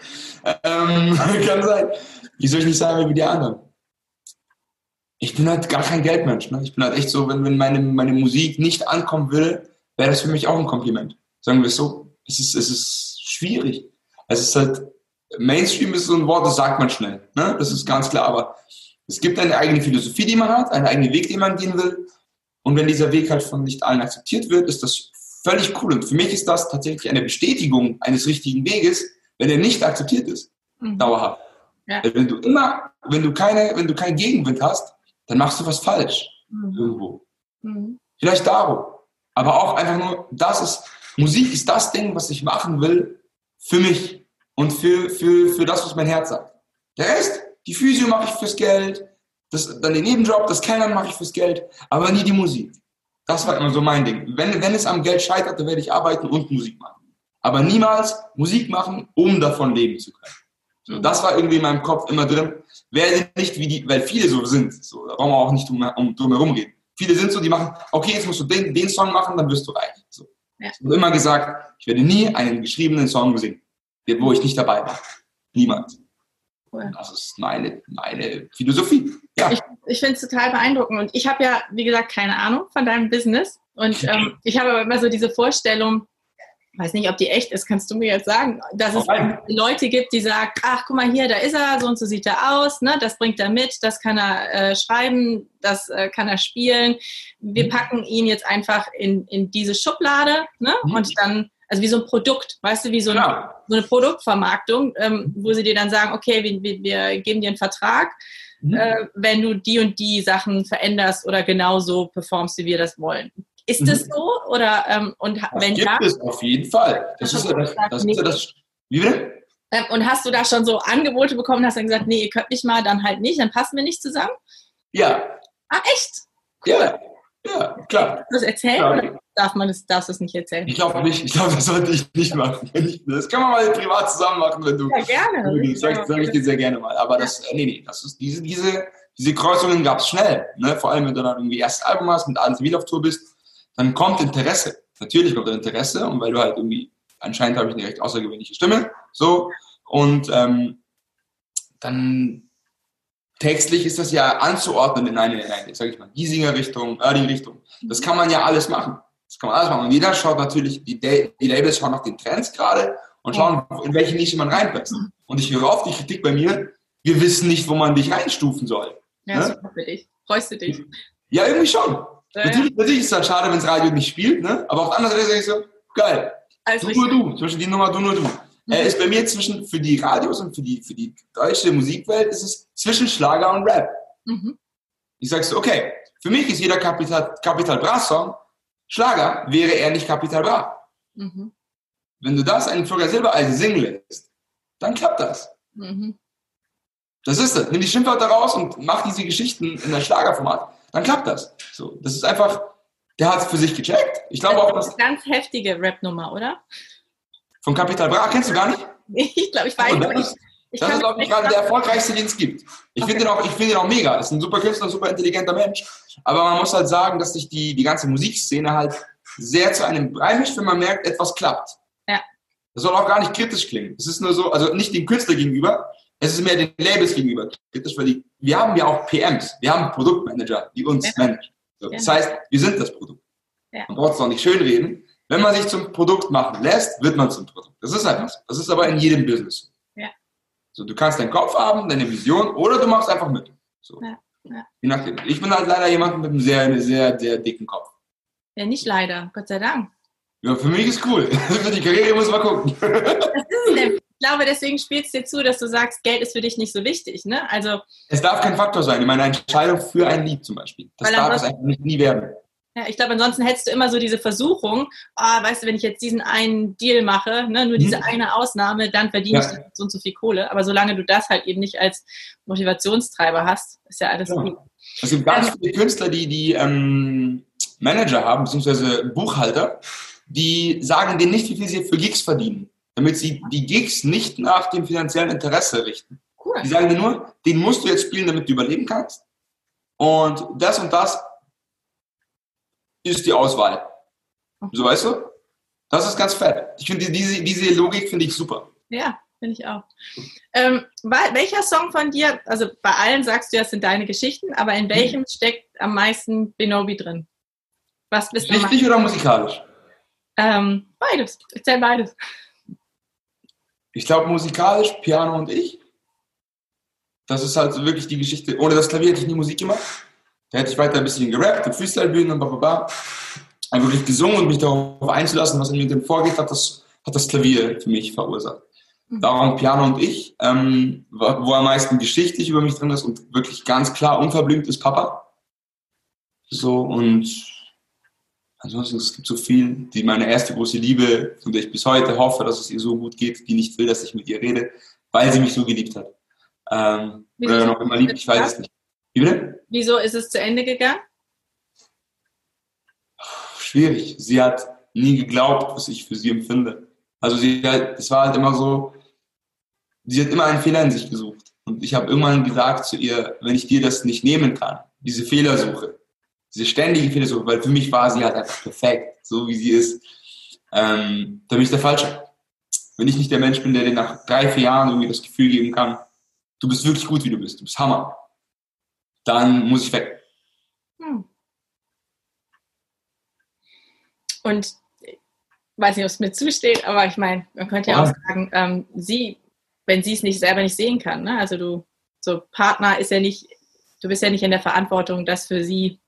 A: Ähm, kann sein. Wie soll ich nicht sein wie die anderen? Ich bin halt gar kein Geldmensch. Ne? Ich bin halt echt so, wenn, wenn meine, meine Musik nicht ankommen will, wäre das für mich auch ein Kompliment. Sagen wir es so. Es ist, es ist schwierig. Es ist halt, Mainstream ist so ein Wort, das sagt man schnell. Ne? Das ist ganz klar. Aber es gibt eine eigene Philosophie, die man hat, einen eigenen Weg, den man gehen will. Und wenn dieser Weg halt von nicht allen akzeptiert wird, ist das völlig cool. Und für mich ist das tatsächlich eine Bestätigung eines richtigen Weges, wenn er nicht akzeptiert ist. Mhm. Dauerhaft. Ja. Wenn du immer, wenn du keine, wenn du keinen Gegenwind hast, dann machst du was falsch mhm. irgendwo. Mhm. Vielleicht darum. Aber auch einfach nur, das ist, Musik ist das Ding, was ich machen will für mich und für, für, für das, was mein Herz sagt. Der Rest, die Physio mache ich fürs Geld, das, dann den Nebenjob, das Kellnern mache ich fürs Geld, aber nie die Musik. Das war immer so mein Ding. Wenn, wenn es am Geld scheitert, dann werde ich arbeiten und Musik machen. Aber niemals Musik machen, um davon leben zu können. So, das war irgendwie in meinem Kopf immer drin. Werde nicht wie die, weil viele so sind, so, da brauchen wir auch nicht drum, um, drum herum reden. Viele sind so, die machen, okay, jetzt musst du den, den Song machen, dann wirst du reich. So. Ja. Ich habe immer gesagt, ich werde nie einen geschriebenen Song singen, wo ich nicht dabei war. Niemand. Cool. Das ist meine, meine Philosophie. Ja.
B: Ich, ich finde es total beeindruckend. Und ich habe ja, wie gesagt, keine Ahnung von deinem Business. Und ähm, ich habe aber immer so diese Vorstellung, weiß nicht, ob die echt ist, kannst du mir jetzt sagen, dass es okay. Leute gibt, die sagen, ach, guck mal hier, da ist er, so und so sieht er aus, ne, das bringt er mit, das kann er äh, schreiben, das äh, kann er spielen. Wir mhm. packen ihn jetzt einfach in, in diese Schublade ne, mhm. und dann, also wie so ein Produkt, weißt du, wie so, ein, ja. so eine Produktvermarktung, ähm, wo sie dir dann sagen, okay, wir, wir, wir geben dir einen Vertrag, mhm. äh, wenn du die und die Sachen veränderst oder genauso performst, wie wir das wollen. Ist mhm. das so? Oder, ähm, und
A: das wenn gibt ja, es auf jeden Fall. Das ist ja das, das, ist ja das. Wie bitte?
B: Ähm, und hast du da schon so Angebote bekommen, hast dann gesagt, nee, ihr könnt nicht mal, dann halt nicht, dann passen wir nicht zusammen?
A: Ja.
B: Ah, echt?
A: Cool. Ja, ja, klar.
B: Das erzählen ja. oder darf man das, darfst du es nicht erzählen?
A: Ich glaube nicht. Ich glaube, das sollte ich nicht machen. Das kann man mal privat zusammen machen, wenn du.
B: Ja, gerne.
A: Das sage sag ich dir sehr gerne mal. Aber das, nee, nee, das ist diese, diese, diese Kreuzungen gab es schnell. Ne? Vor allem, wenn du dann irgendwie erst Album hast, mit allen Zivil auf Tour bist dann kommt Interesse. Natürlich kommt Interesse und weil du halt irgendwie anscheinend habe ich eine recht außergewöhnliche Stimme. So. Und ähm, dann textlich ist das ja anzuordnen in eine, in eine sag ich mal, Giesinger-Richtung, Erding-Richtung. Das kann man ja alles machen. Das kann man alles machen. Und jeder schaut natürlich, die, die Labels schauen nach den Trends gerade und schauen, in welche Nische man reinpasst. Und ich höre oft die Kritik bei mir, wir wissen nicht, wo man dich reinstufen soll.
B: Ja, ne? super für dich. Freust du dich?
A: Ja, irgendwie schon. Ja, natürlich, ja. natürlich ist es dann schade, wenn das Radio nicht spielt, ne? aber auf der anderen Seite sage ich so, geil. Also du nur du, zwischen die Nummer du nur du. Mhm. Äh, ist bei mir zwischen, für die Radios und für die, für die deutsche Musikwelt, ist es zwischen Schlager und Rap. Mhm. Ich sage so, okay, für mich ist jeder Capital, Capital Bra Song Schlager, wäre er nicht Capital Bra. Mhm. Wenn du das einen Florian Silbereisen singen lässt, dann klappt das. Mhm. Das ist das. Nimm die Schimpfwörter raus und mach diese Geschichten in der Schlagerformat. Dann klappt das. So, das ist einfach, der hat es für sich gecheckt. Ich glaube auch, dass.
B: Ganz heftige Rap-Nummer, oder?
A: Von Capital Bra, kennst du gar nicht?
B: ich glaube, ich weiß
A: nicht. Ich das ist, glaube ich, gerade der erfolgreichste, den es gibt. Ich okay. finde ihn, auch, find ihn auch mega. Ist ein super Künstler, ein super intelligenter Mensch. Aber man muss halt sagen, dass sich die, die ganze Musikszene halt sehr zu einem Brei mischt, wenn man merkt, etwas klappt.
B: Ja.
A: Das soll auch gar nicht kritisch klingen. Es ist nur so, also nicht dem Künstler gegenüber, es ist mehr den Labels gegenüber kritisch, weil die, wir haben ja auch PMs, wir haben Produktmanager, die uns ja. managen. So, das heißt, wir sind das Produkt. Ja. Man braucht es auch nicht schönreden. Wenn man sich zum Produkt machen lässt, wird man zum Produkt. Das ist einfach so. Das ist aber in jedem Business.
B: Ja.
A: So, du kannst deinen Kopf haben, deine Vision, oder du machst einfach mit. So. Ja. Je nachdem. Ich bin halt leider jemand mit einem sehr, sehr, sehr dicken Kopf.
B: Ja, nicht leider, Gott sei Dank.
A: Ja, für mich ist cool. für die Karriere muss man gucken. das ist
B: nämlich. Ich glaube, deswegen spielt es dir zu, dass du sagst, Geld ist für dich nicht so wichtig. Ne? Also,
A: es darf kein Faktor sein in meiner Entscheidung für ein Lied zum Beispiel. Das darf es nicht, nie werden.
B: Ja, ich glaube, ansonsten hättest du immer so diese Versuchung, oh, weißt du, wenn ich jetzt diesen einen Deal mache, ne, nur diese mhm. eine Ausnahme, dann verdiene ja. ich so und so viel Kohle. Aber solange du das halt eben nicht als Motivationstreiber hast, ist ja alles ja. gut.
A: Es gibt ganz viele Künstler, die, die ähm, Manager haben, beziehungsweise Buchhalter, die sagen denen nicht, wie viel sie für Gigs verdienen damit sie die Gigs nicht nach dem finanziellen Interesse richten. Cool. Die sagen dir nur, den musst du jetzt spielen, damit du überleben kannst. Und das und das ist die Auswahl. So weißt du? Das ist ganz fett. Ich finde diese, diese Logik finde ich super.
B: Ja, finde ich auch. Ähm, welcher Song von dir, also bei allen sagst du, das sind deine Geschichten, aber in welchem hm. steckt am meisten Benobi drin?
A: Was bist Richtig oder musikalisch?
B: Ähm, beides. Ich zähle beides.
A: Ich glaube, musikalisch, Piano und ich. Das ist halt wirklich die Geschichte. Ohne das Klavier hätte ich nie Musik gemacht. Da hätte ich weiter ein bisschen gerappt, Freestyle-Bühnen und bla Einfach wirklich gesungen und mich darauf einzulassen, was in mir vorgeht, hat das, hat das Klavier für mich verursacht. Mhm. Darum Piano und ich, ähm, wo am meisten geschichtlich über mich drin ist und wirklich ganz klar unverblümt ist Papa. So und Ansonsten, es gibt so viel, die meine erste große Liebe, von der ich bis heute hoffe, dass es ihr so gut geht, die nicht will, dass ich mit ihr rede, weil sie mich so geliebt hat. Ähm, oder noch immer liebt, ich weiß es nicht.
B: Wie bitte? Wieso ist es zu Ende gegangen?
A: Schwierig. Sie hat nie geglaubt, was ich für sie empfinde. Also sie hat, es war halt immer so, sie hat immer einen Fehler in sich gesucht. Und ich habe irgendwann gesagt zu ihr, wenn ich dir das nicht nehmen kann, diese Fehlersuche, diese ständige Philosophie, weil für mich war sie halt einfach perfekt, so wie sie ist. Ähm, da bin ich der Falsche. Wenn ich nicht der Mensch bin, der dir nach drei, vier Jahren irgendwie das Gefühl geben kann, du bist wirklich gut, wie du bist, du bist Hammer, dann muss ich weg. Hm.
B: Und ich weiß nicht, ob es mir zusteht, aber ich meine, man könnte ja, ja auch sagen, ähm, sie, wenn sie es nicht selber nicht sehen kann, ne? also du, so Partner ist ja nicht, du bist ja nicht in der Verantwortung, das für sie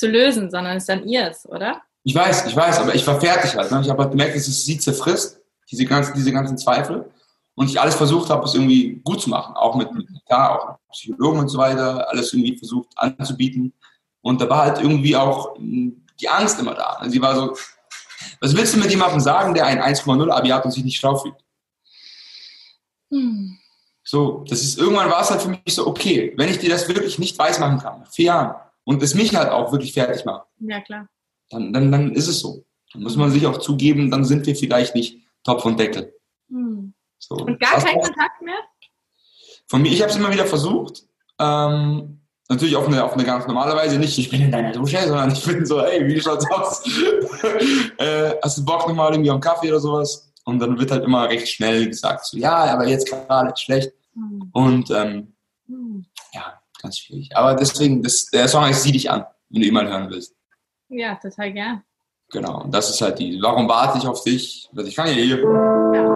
B: zu lösen, sondern es ist dann ihrs, oder?
A: Ich weiß, ich weiß, aber ich war fertig halt. Ne? Ich habe halt gemerkt, dass es sie zerfrisst, diese ganzen, diese ganzen Zweifel. Und ich alles versucht habe, es irgendwie gut zu machen. Auch mit, mit klar, auch mit Psychologen und so weiter, alles irgendwie versucht anzubieten. Und da war halt irgendwie auch die Angst immer da. Also sie war so, was willst du mit jemandem sagen, der ein 1,0 Abi hat und sich nicht schlau fühlt? Hm. So, das ist, irgendwann war es halt für mich so, okay, wenn ich dir das wirklich nicht weiß machen kann, nach vier Jahren, und es mich halt auch wirklich fertig macht.
B: Ja, klar.
A: Dann, dann, dann ist es so. Dann muss man sich auch zugeben, dann sind wir vielleicht nicht Topf und Deckel. Hm.
B: So. Und gar kein Kontakt mehr?
A: Von mir, ich habe es immer wieder versucht, ähm, Natürlich auf eine, auf eine ganz normale Weise, nicht ich bin in deiner Dusche, sondern ich bin so, hey, wie schaut's aus? äh, hast du Bock nochmal irgendwie am Kaffee oder sowas? Und dann wird halt immer recht schnell gesagt, so, ja, aber jetzt gerade schlecht. Mhm. Und ähm, mhm. ja, ganz schwierig. Aber deswegen, das, der Song heißt Sieh dich an, wenn du ihn mal hören willst.
B: Ja, total gern.
A: Genau, und das ist halt die, warum warte ich auf dich? Also ich kann ja hier. Ja.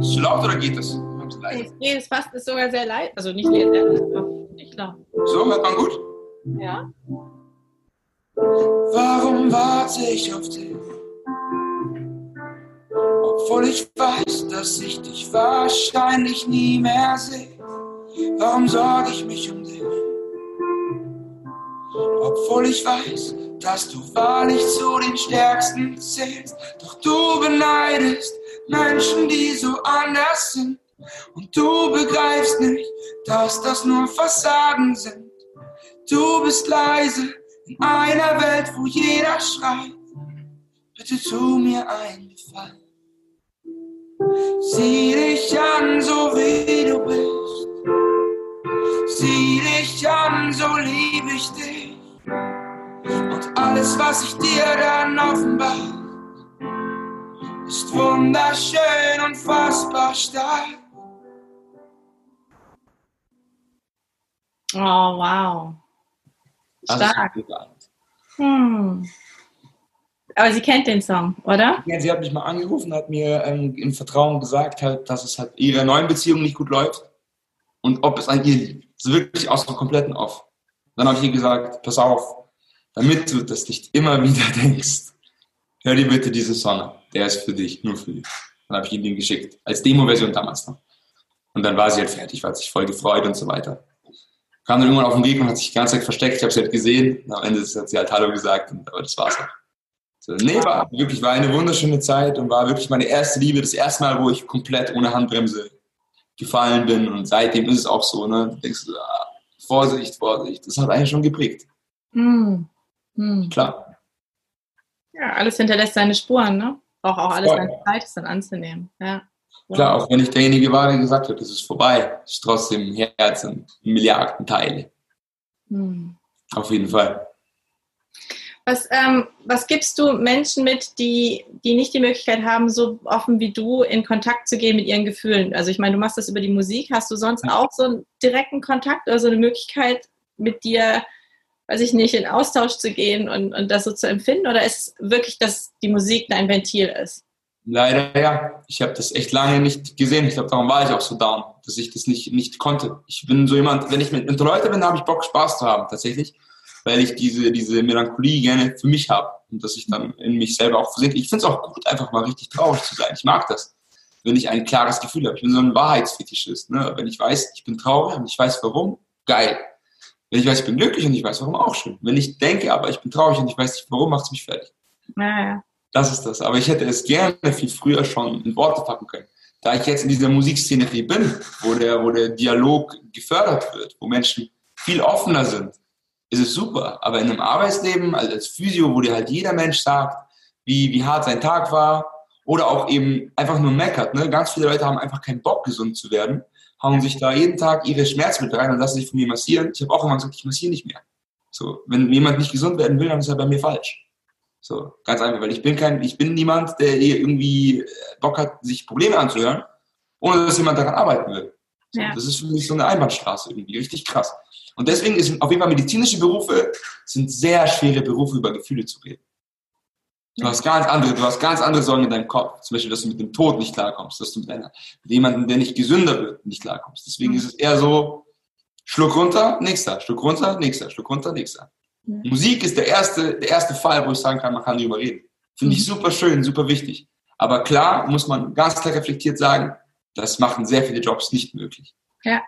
A: Ist es laut oder geht es?
B: Nee, es fast ist sogar sehr leid. Also nicht aber nicht laut.
A: So, hört man gut?
B: Ja.
A: Warum warte ich auf dich? Obwohl ich weiß, dass ich dich wahrscheinlich nie mehr sehe. Warum sorge ich mich um dich? Obwohl ich weiß, dass du wahrlich zu den Stärksten zählst. Doch du beneidest Menschen, die so anders sind. Und du begreifst nicht, dass das nur Fassaden sind. Du bist leise in einer Welt, wo jeder schreit. Bitte tu mir einen Gefallen. Sieh dich an, so wie du bist. Sieh dich an, so lieb ich dich. Und alles, was ich dir dann offenbar ist wunderschön und fassbar stark.
B: Oh, wow. Stark. Hm. Aber sie kennt den Song, oder?
A: Ja, sie hat mich mal angerufen, hat mir ähm, im Vertrauen gesagt, halt, dass es halt ihrer neuen Beziehung nicht gut läuft und ob es an ihr liegt. So wirklich aus dem kompletten Off. Dann habe ich ihr gesagt, pass auf, damit du das nicht immer wieder denkst, hör dir bitte diesen Song an. Der ist für dich, nur für dich. Dann habe ich ihn den geschickt, als Demo-Version damals noch. Und dann war sie halt fertig, hat sich voll gefreut und so weiter. Kam dann irgendwann auf den Weg und hat sich die ganze Zeit versteckt. Ich habe sie halt gesehen. Und am Ende hat sie halt Hallo gesagt, und, aber das war's halt. So, nee, war wirklich war eine wunderschöne Zeit und war wirklich meine erste Liebe, das erste Mal, wo ich komplett ohne Handbremse gefallen bin. Und seitdem ist es auch so, ne? Du denkst, ah, Vorsicht, Vorsicht. Das hat eigentlich schon geprägt.
B: Hm. Hm.
A: Klar.
B: Ja, alles hinterlässt seine Spuren, ne? Braucht auch alles seine Zeit, es dann anzunehmen. Ja.
A: Wow. Klar, auch wenn ich derjenige war, der gesagt hat, es ist vorbei, ist trotzdem Herz in Milliarden Teile. Hm. Auf jeden Fall.
B: Was, ähm, was gibst du Menschen mit, die, die nicht die Möglichkeit haben, so offen wie du in Kontakt zu gehen mit ihren Gefühlen? Also ich meine, du machst das über die Musik. Hast du sonst auch so einen direkten Kontakt oder so eine Möglichkeit, mit dir, weiß ich nicht, in Austausch zu gehen und, und das so zu empfinden? Oder ist es wirklich, dass die Musik dein Ventil ist?
A: Leider ja. Ich habe das echt lange nicht gesehen. Ich glaube, darum war ich auch so down, dass ich das nicht, nicht konnte. Ich bin so jemand, wenn ich mit, mit Leuten bin, habe ich Bock, Spaß zu haben, tatsächlich weil ich diese, diese Melancholie gerne für mich habe und dass ich dann in mich selber auch versinke. Ich finde es auch gut, einfach mal richtig traurig zu sein. Ich mag das, wenn ich ein klares Gefühl habe. Ich bin so ein Wahrheitsfetischist. Ne? Wenn ich weiß, ich bin traurig und ich weiß warum, geil. Wenn ich weiß, ich bin glücklich und ich weiß warum, auch schön. Wenn ich denke, aber ich bin traurig und ich weiß nicht warum, macht es mich fertig.
B: Ja, ja.
A: Das ist das. Aber ich hätte es gerne viel früher schon in Worte packen können. Da ich jetzt in dieser Musikszenerie bin, wo der, wo der Dialog gefördert wird, wo Menschen viel offener sind, ist es super. Aber in einem Arbeitsleben, also als Physio, wo dir halt jeder Mensch sagt, wie, wie hart sein Tag war oder auch eben einfach nur meckert. Ne? Ganz viele Leute haben einfach keinen Bock, gesund zu werden, hauen sich da jeden Tag ihre Schmerzmittel rein und lassen sich von mir massieren. Ich habe auch immer gesagt, ich massiere nicht mehr. So, wenn jemand nicht gesund werden will, dann ist er bei mir falsch. So, ganz einfach, weil ich bin kein, ich bin niemand, der irgendwie Bock hat, sich Probleme anzuhören, ohne dass jemand daran arbeiten will. So, ja. Das ist für mich so eine Einbahnstraße irgendwie, richtig krass. Und deswegen ist auf jeden Fall medizinische Berufe sind sehr schwere Berufe, über Gefühle zu reden. Du hast ganz andere, du hast ganz andere Sorgen in deinem Kopf. Zum Beispiel, dass du mit dem Tod nicht klarkommst, dass du mit, einer, mit jemandem, der nicht gesünder wird, nicht klarkommst. Deswegen mhm. ist es eher so, Schluck runter, nächster, Schluck runter, nächster, Schluck runter, nächster. Mhm. Musik ist der erste, der erste Fall, wo ich sagen kann, man kann darüber reden. Finde ich mhm. super schön, super wichtig. Aber klar muss man ganz klar reflektiert sagen, das machen sehr viele Jobs nicht möglich.
B: Ja,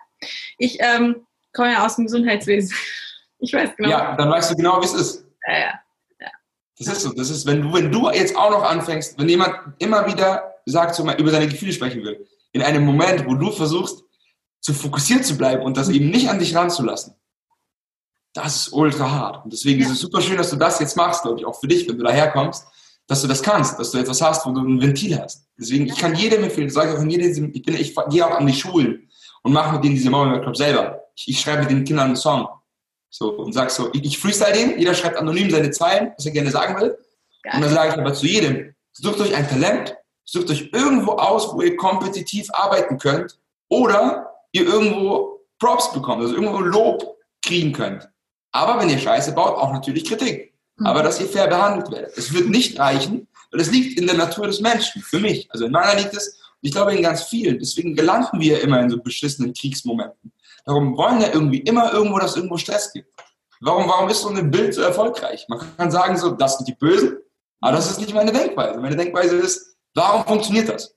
B: ich ähm, komme ja aus dem Gesundheitswesen. Ich weiß genau.
A: Ja, dann weißt du genau, wie es ist.
B: Ja, ja. ja.
A: Das ist so. Das ist, wenn du, wenn du jetzt auch noch anfängst, wenn jemand immer wieder sagt, so mal über seine Gefühle sprechen will, in einem Moment, wo du versuchst, zu fokussiert zu bleiben und das eben nicht an dich ranzulassen, das ist ultra hart. Und deswegen ja. ist es super schön, dass du das jetzt machst, glaube ich, auch für dich, wenn du daherkommst, dass du das kannst, dass du etwas hast, wo du ein Ventil hast. Deswegen, ich kann jedem empfehlen, sage ich auch in jedem, ich, bin, ich gehe auch an die Schulen und mache mit denen diese Mauerwerk Club selber. Ich, ich, schreibe mit den Kindern einen Song. So, und sag so, ich, ich freestyle den, jeder schreibt anonym seine Zeilen, was er gerne sagen will. Geil. Und dann sage ich aber zu jedem, sucht euch ein Talent, sucht euch irgendwo aus, wo ihr kompetitiv arbeiten könnt oder ihr irgendwo Props bekommt, also irgendwo Lob kriegen könnt. Aber wenn ihr Scheiße baut, auch natürlich Kritik. Mhm. Aber dass ihr fair behandelt werdet. Es wird nicht reichen, weil es liegt in der Natur des Menschen, für mich. Also in meiner liegt es, und ich glaube in ganz vielen. Deswegen gelangen wir immer in so beschissenen Kriegsmomenten. Darum wollen wir irgendwie immer irgendwo, dass es irgendwo Stress gibt. Warum, warum ist so ein Bild so erfolgreich? Man kann sagen, so, das sind die Bösen, aber das ist nicht meine Denkweise. Meine Denkweise ist, warum funktioniert das?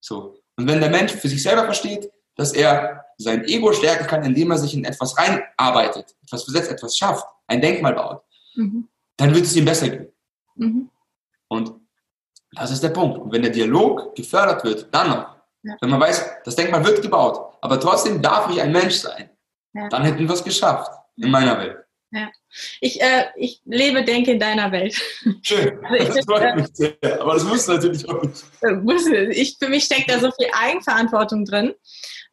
A: So. Und wenn der Mensch für sich selber versteht, dass er sein Ego stärken kann, indem er sich in etwas reinarbeitet, etwas versetzt, etwas schafft, ein Denkmal baut, mhm. dann wird es ihm besser gehen. Mhm. Und das ist der Punkt. Und wenn der Dialog gefördert wird, dann noch. Ja. Wenn man weiß, das Denkmal wird gebaut, aber trotzdem darf ich ein Mensch sein, ja. dann hätten wir es geschafft in meiner Welt.
B: Ja. Ich, äh, ich lebe, denke in deiner Welt.
A: Schön. Also das freut mich sehr. Aber das musst du natürlich auch nicht.
B: Äh, ich, für mich steckt da so viel Eigenverantwortung drin.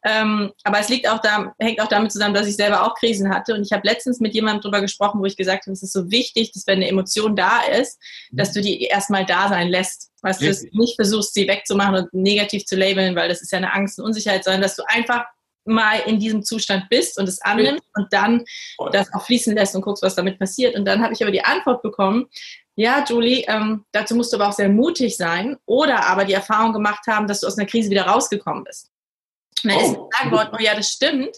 B: Ähm, aber es liegt auch da, hängt auch damit zusammen, dass ich selber auch Krisen hatte. Und ich habe letztens mit jemandem darüber gesprochen, wo ich gesagt habe, es ist so wichtig, dass wenn eine Emotion da ist, dass du die erstmal da sein lässt. Weißt du, nicht versuchst, sie wegzumachen und negativ zu labeln, weil das ist ja eine Angst und Unsicherheit, sondern dass du einfach mal in diesem Zustand bist und es annimmst und dann das auch fließen lässt und guckst, was damit passiert. Und dann habe ich aber die Antwort bekommen, ja, Julie, ähm, dazu musst du aber auch sehr mutig sein oder aber die Erfahrung gemacht haben, dass du aus einer Krise wieder rausgekommen bist. Und dann oh. ist gesagt worden, oh ja, das stimmt.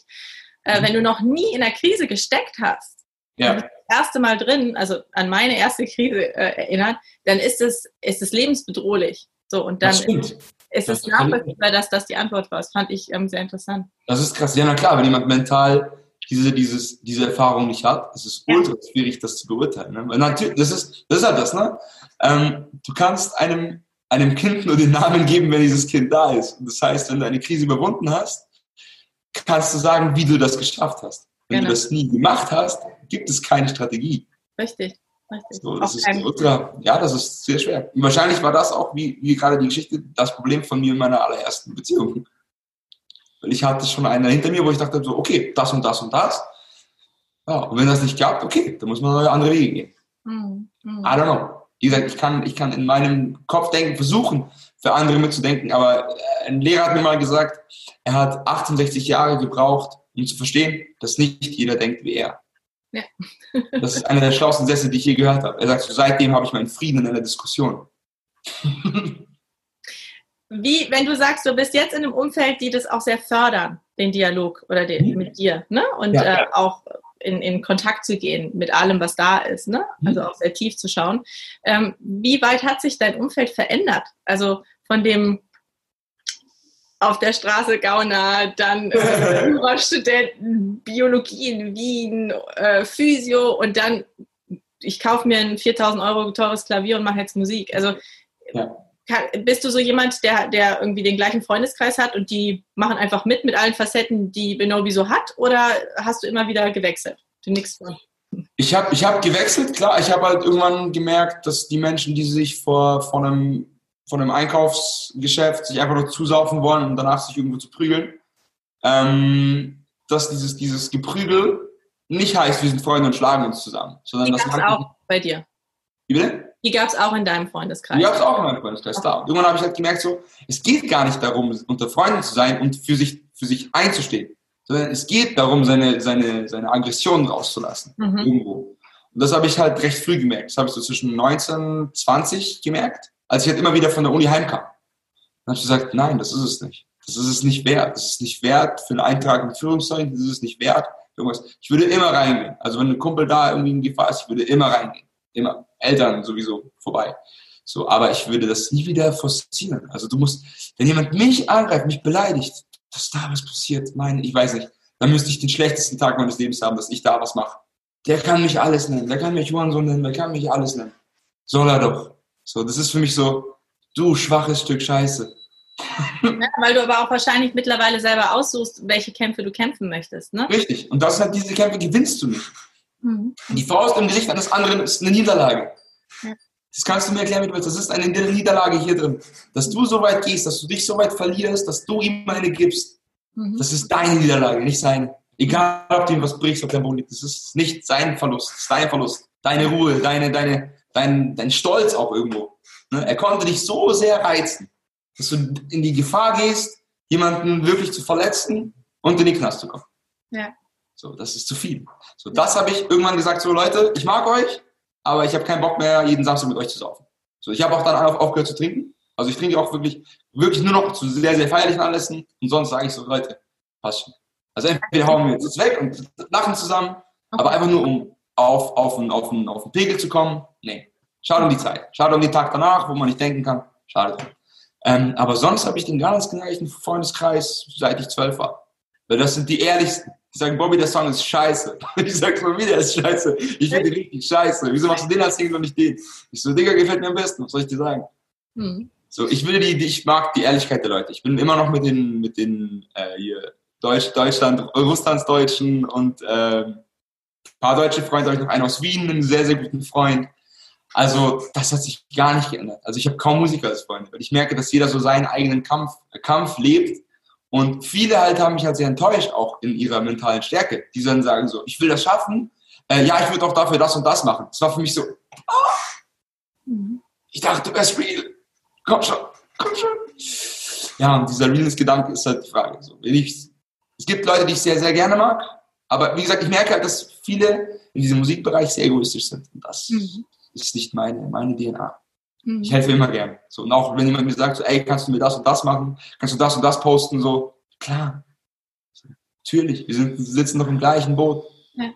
B: Äh, wenn du noch nie in einer Krise gesteckt hast, ja. das erste Mal drin, also an meine erste Krise äh, erinnert, dann ist es, ist es lebensbedrohlich. So, und dann ist, ist es nachvollziehbar, dass das die Antwort war. Das fand ich ähm, sehr interessant.
A: Das ist krass. Ja, na klar, wenn jemand mental diese, dieses, diese Erfahrung nicht hat, ist es ja. ultra schwierig, das zu beurteilen. Ne? Weil natürlich, das ist, das ist halt das, ne? Ähm, du kannst einem einem Kind nur den Namen geben, wenn dieses Kind da ist. Und das heißt, wenn du eine Krise überwunden hast, kannst du sagen, wie du das geschafft hast. Wenn genau. du das nie gemacht hast, gibt es keine Strategie.
B: Richtig. Richtig.
A: So, das ist ultra, ja, das ist sehr schwer. Und wahrscheinlich war das auch, wie, wie gerade die Geschichte, das Problem von mir in meiner allerersten Beziehung. Weil ich hatte schon eine hinter mir, wo ich dachte, so, okay, das und das und das. Ja, und wenn das nicht klappt, okay, dann muss man andere Wege gehen. Mhm. I don't know wie gesagt, ich kann, ich kann in meinem Kopf denken, versuchen, für andere mitzudenken, aber ein Lehrer hat mir mal gesagt, er hat 68 Jahre gebraucht, um zu verstehen, dass nicht jeder denkt wie er. Ja. das ist einer der schlauesten Sätze, die ich je gehört habe. Er sagt, seitdem habe ich meinen Frieden in einer Diskussion.
B: Wie, wenn du sagst, du bist jetzt in einem Umfeld, die das auch sehr fördern, den Dialog oder den, mit dir, ne? Und ja, ja. Äh, auch in, in Kontakt zu gehen mit allem, was da ist, ne? Mhm. also auch sehr tief zu schauen. Ähm, wie weit hat sich dein Umfeld verändert? Also von dem auf der Straße Gauner, dann äh, Jurastudenten, Biologie in Wien, äh, Physio und dann ich kaufe mir ein 4000 Euro teures Klavier und mache jetzt Musik. Also ja bist du so jemand, der, der irgendwie den gleichen Freundeskreis hat und die machen einfach mit mit allen Facetten, die Benobi so hat? Oder hast du immer wieder gewechselt? Du nix
A: Ich habe ich hab gewechselt, klar. Ich habe halt irgendwann gemerkt, dass die Menschen, die sich vor, vor, einem, vor einem Einkaufsgeschäft sich einfach nur zusaufen wollen und danach sich irgendwo zu prügeln, ähm, dass dieses, dieses Geprügel nicht heißt, wir sind Freunde und schlagen uns zusammen.
B: Sondern das auch bei dir.
A: Wie bitte?
B: Die gab es auch in deinem Freundeskreis.
A: Die gab es auch in meinem Freundeskreis, klar. Und irgendwann habe ich halt gemerkt, so, es geht gar nicht darum, unter Freunden zu sein und für sich, für sich einzustehen, sondern es geht darum, seine, seine, seine Aggressionen rauszulassen. Mhm. Irgendwo. Und das habe ich halt recht früh gemerkt. Das habe ich so zwischen 19, und 20 gemerkt, als ich halt immer wieder von der Uni heimkam. Dann habe ich gesagt, nein, das ist es nicht. Das ist es nicht wert. Das ist nicht wert für einen Eintrag in Führungszeugen. Das ist es nicht wert. Irgendwas. Ich würde immer reingehen. Also wenn ein Kumpel da irgendwie in Gefahr ist, ich würde immer reingehen. Immer. Eltern sowieso vorbei. So, aber ich würde das nie wieder forcieren. Also du musst, wenn jemand mich angreift, mich beleidigt, dass da was passiert, meine, ich weiß nicht, dann müsste ich den schlechtesten Tag meines Lebens haben, dass ich da was mache. Der kann mich alles nennen, der kann mich Juan so nennen, der kann mich alles nennen. Soll er doch. So, das ist für mich so, du schwaches Stück Scheiße.
B: Ja, weil du aber auch wahrscheinlich mittlerweile selber aussuchst, welche Kämpfe du kämpfen möchtest, ne?
A: Richtig. Und das sind halt diese Kämpfe gewinnst du nicht. Mhm. Die Faust im Gesicht eines anderen ist eine Niederlage. Ja. Das kannst du mir erklären, wie du willst. Das ist eine Niederlage hier drin. Dass du so weit gehst, dass du dich so weit verlierst, dass du ihm eine gibst. Mhm. Das ist deine Niederlage, nicht seine. Egal, ob du ihm was brichst, ob der Boden liegt. Das ist nicht sein Verlust, das ist dein Verlust. Deine Ruhe, deine, deine, dein, dein Stolz auch irgendwo. Ne? Er konnte dich so sehr reizen, dass du in die Gefahr gehst, jemanden wirklich zu verletzen und in den Knast zu kommen. Ja. So, das ist zu viel. So, das habe ich irgendwann gesagt, so Leute, ich mag euch, aber ich habe keinen Bock mehr, jeden Samstag mit euch zu saufen. So, ich habe auch dann aufgehört zu trinken. Also ich trinke auch wirklich, wirklich nur noch zu sehr, sehr feierlichen Anlässen und sonst sage ich so, Leute, passt schon. Also entweder hauen wir jetzt weg und lachen zusammen, aber einfach nur um auf, auf, einen, auf, einen, auf einen Pegel zu kommen. Nee. Schade um die Zeit. Schade um den Tag danach, wo man nicht denken kann. Schade drum. Ähm, aber sonst habe ich den ganz gleichen Freundeskreis, seit ich zwölf war. Weil das sind die ehrlichsten. Die sagen, Bobby, der Song ist scheiße. Ich sage mal wieder, ist scheiße. Ich finde den richtig scheiße. Wieso machst du den als Single und nicht den? Ich so, Digga, gefällt mir am besten. Was soll ich dir sagen? Hm. So, ich will die, ich mag die Ehrlichkeit der Leute. Ich bin immer noch mit den, mit den äh, hier Deutsch, Deutschland, Russlandsdeutschen und äh, ein paar deutsche Freunde, habe ich noch einen aus Wien, einen sehr, sehr guten Freund. Also das hat sich gar nicht geändert. Also ich habe kaum Musiker als Freunde, weil ich merke, dass jeder so seinen eigenen Kampf, Kampf lebt. Und viele halt haben mich halt sehr enttäuscht, auch in ihrer mentalen Stärke. Die dann sagen so, ich will das schaffen. Äh, ja, ich würde auch dafür das und das machen. Das war für mich so, oh, ich dachte, du wärst real. Komm schon, komm schon. Ja, und dieser Realness-Gedanke ist halt die Frage. So, ich, es gibt Leute, die ich sehr, sehr gerne mag. Aber wie gesagt, ich merke halt, dass viele in diesem Musikbereich sehr egoistisch sind. Und das mhm ist nicht meine, meine DNA. Mhm. Ich helfe immer gern. So, und auch wenn jemand mir sagt, so, ey, kannst du mir das und das machen? Kannst du das und das posten? So, klar. Natürlich, wir, sind, sitzen noch im gleichen Boot.
B: Ja.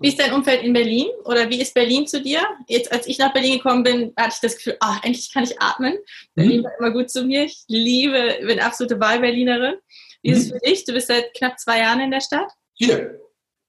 B: Wie ist dein Umfeld in Berlin? Oder wie ist Berlin zu dir? Jetzt, als ich nach Berlin gekommen bin, hatte ich das Gefühl, ah, endlich kann ich atmen. Berlin mhm. war immer gut zu mir. Ich liebe, bin absolute Wahlberlinerin. Wie ist es mhm. für dich? Du bist seit knapp zwei Jahren in der Stadt?
A: Vier.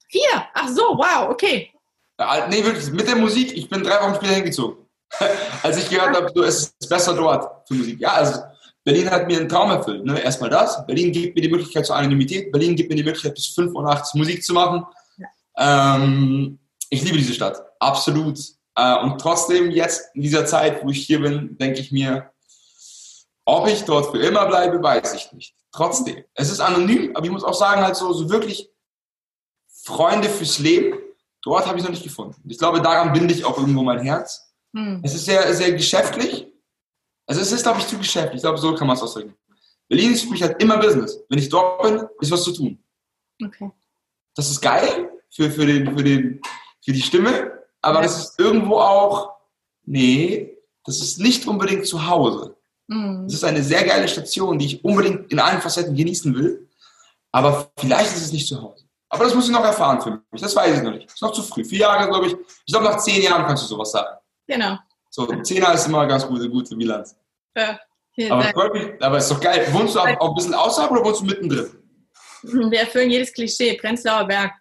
B: Vier? Ach so, wow, okay.
A: Ja, nee, wirklich, mit der Musik, ich bin drei Wochen später hingezogen. Als ich gehört habe, es ist besser dort für Musik. Ja, also Berlin hat mir einen Traum erfüllt. Ne? Erstmal das. Berlin gibt mir die Möglichkeit zur Anonymität. Berlin gibt mir die Möglichkeit, bis 5 Uhr nachts Musik zu machen. Ja. Ähm, ich liebe diese Stadt. Absolut. Äh, und trotzdem, jetzt in dieser Zeit, wo ich hier bin, denke ich mir, ob ich dort für immer bleibe, weiß ich nicht. Trotzdem. Es ist anonym, aber ich muss auch sagen, halt so, so wirklich Freunde fürs Leben Dort habe ich es noch nicht gefunden. Ich glaube, daran binde ich auch irgendwo mein Herz. Hm. Es ist sehr, sehr geschäftlich. Also es ist, glaube ich, zu geschäftlich. Ich glaube, so kann man es ausdrücken. Berlin ist für mich halt immer Business. Wenn ich dort bin, ist was zu tun. Okay. Das ist geil für, für, den, für, den, für die Stimme, aber ja. das ist irgendwo auch, nee, das ist nicht unbedingt zu Hause. Mhm. Das ist eine sehr geile Station, die ich unbedingt in allen Facetten genießen will, aber vielleicht ist es nicht zu Hause. Aber das muss ich noch erfahren für mich. Das weiß ich noch nicht. Das ist noch zu früh. Vier Jahre, glaube ich. Ich glaube, nach zehn Jahren kannst du sowas sagen.
B: Genau.
A: So, zehn Jahre ist immer eine ganz gute, gute Bilanz. Ja, aber, mich, aber ist doch geil. Wohnst du auch, auch ein bisschen außerhalb oder wohnst du mittendrin?
B: Wir erfüllen jedes Klischee. Prenzlauer Berg.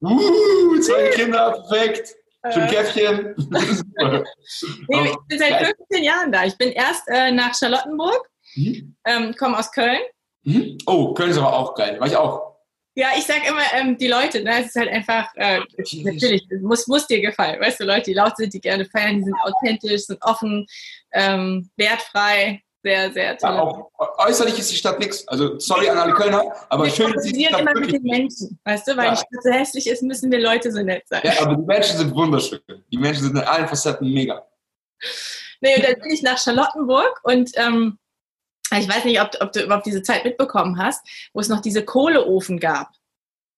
A: Uh, zwei Kinder, perfekt. Schon Käffchen.
B: nee, ich bin seit 15 Jahren da. Ich bin erst äh, nach Charlottenburg, mhm. ähm, komme aus Köln.
A: Mhm. Oh, Köln ist aber auch geil. War ich auch.
B: Ja, ich sag immer, ähm, die Leute, ne, es ist halt einfach, äh, natürlich, muss, muss dir gefallen. Weißt du, Leute, die laut sind, die gerne feiern, die sind authentisch, sind offen, ähm, wertfrei, sehr, sehr toll. Ja, auch
A: äußerlich ist die Stadt nichts. Also, sorry an alle Kölner, aber wir schön ist die Stadt
B: immer mit den Menschen, weißt du, weil ja. die Stadt so hässlich ist, müssen wir Leute so nett sein.
A: Ja, aber die Menschen sind wunderschön. Die Menschen sind in allen Facetten mega.
B: Nee, und dann bin ich nach Charlottenburg und ähm, ich weiß nicht, ob, ob du überhaupt diese Zeit mitbekommen hast, wo es noch diese Kohleofen gab.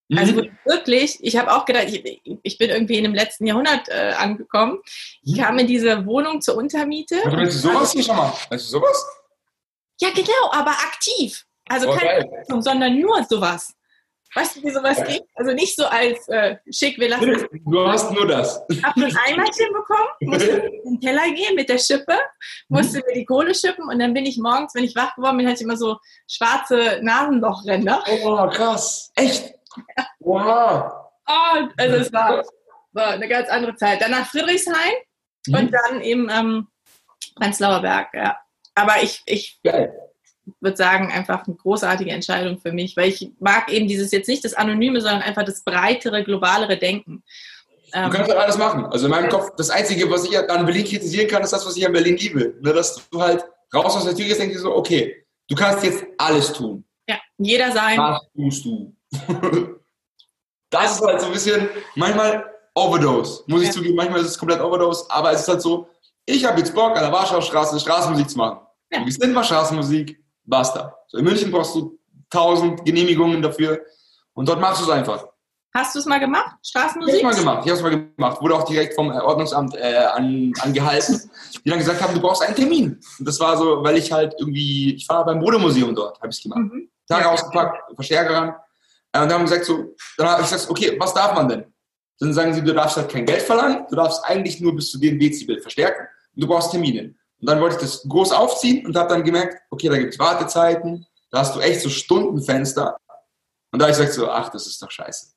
B: Mhm. Also wirklich, ich habe auch gedacht, ich, ich, bin irgendwie in dem letzten Jahrhundert äh, angekommen. Ich mhm. kam in diese Wohnung zur Untermiete.
A: Also, willst du sowas schon mal? Weißt du sowas?
B: Ja, genau, aber aktiv. Also oh, keine Leistung, sondern nur sowas. Weißt du, wie sowas geht? Also nicht so als äh, schick, wir lassen.
A: Du hast nur das.
B: Ich habe ein Eimerchen bekommen, musste in den Teller gehen mit der Schippe, musste mir die Kohle schippen und dann bin ich morgens, wenn ich wach geworden bin, hatte ich immer so schwarze Nasenlochränder.
A: Oh, krass. Echt? Ja. Wow.
B: Oh, also es war, war, eine ganz andere Zeit. Dann nach Friedrichshain mhm. und dann eben ähm, Prenzlauer Berg, ja. Aber ich, ich Geil würde sagen, einfach eine großartige Entscheidung für mich, weil ich mag eben dieses jetzt nicht das Anonyme, sondern einfach das breitere, globalere Denken.
A: du ähm, kannst halt alles machen. Also in meinem Kopf, das Einzige, was ich an Berlin kritisieren kann, ist das, was ich an Berlin liebe. Ne, dass du halt raus aus der Tür gehst, denkst du so, okay, du kannst jetzt alles tun.
B: Ja, jeder sein.
A: Was tust du? das ist halt so ein bisschen, manchmal Overdose, muss ich zugeben. Manchmal ist es komplett Overdose, aber es ist halt so, ich habe jetzt Bock, an der Warschauer Straße Straßenmusik zu machen. Ja. Wir sind mal Straßenmusik, basta. So, in München brauchst du tausend Genehmigungen dafür und dort machst du es einfach.
B: Hast du es mal gemacht, Straßenmusik?
A: Ich habe es mal gemacht, ich habe es mal gemacht. Wurde auch direkt vom Ordnungsamt äh, an, angehalten, die dann gesagt haben, du brauchst einen Termin. Und das war so, weil ich halt irgendwie, ich war beim Modemuseum dort, habe ich es gemacht. Mhm. Tage ja. ausgepackt, Verstärker ran. Äh, und dann haben gesagt so, dann habe ich gesagt, okay, was darf man denn? Dann sagen sie, du darfst halt kein Geld verlangen, du darfst eigentlich nur bis zu dem Dezibel verstärken und du brauchst Termine. Und dann wollte ich das groß aufziehen und habe dann gemerkt, okay, da gibt es Wartezeiten, da hast du echt so Stundenfenster. Und da habe ich gesagt so, ach, das ist doch scheiße.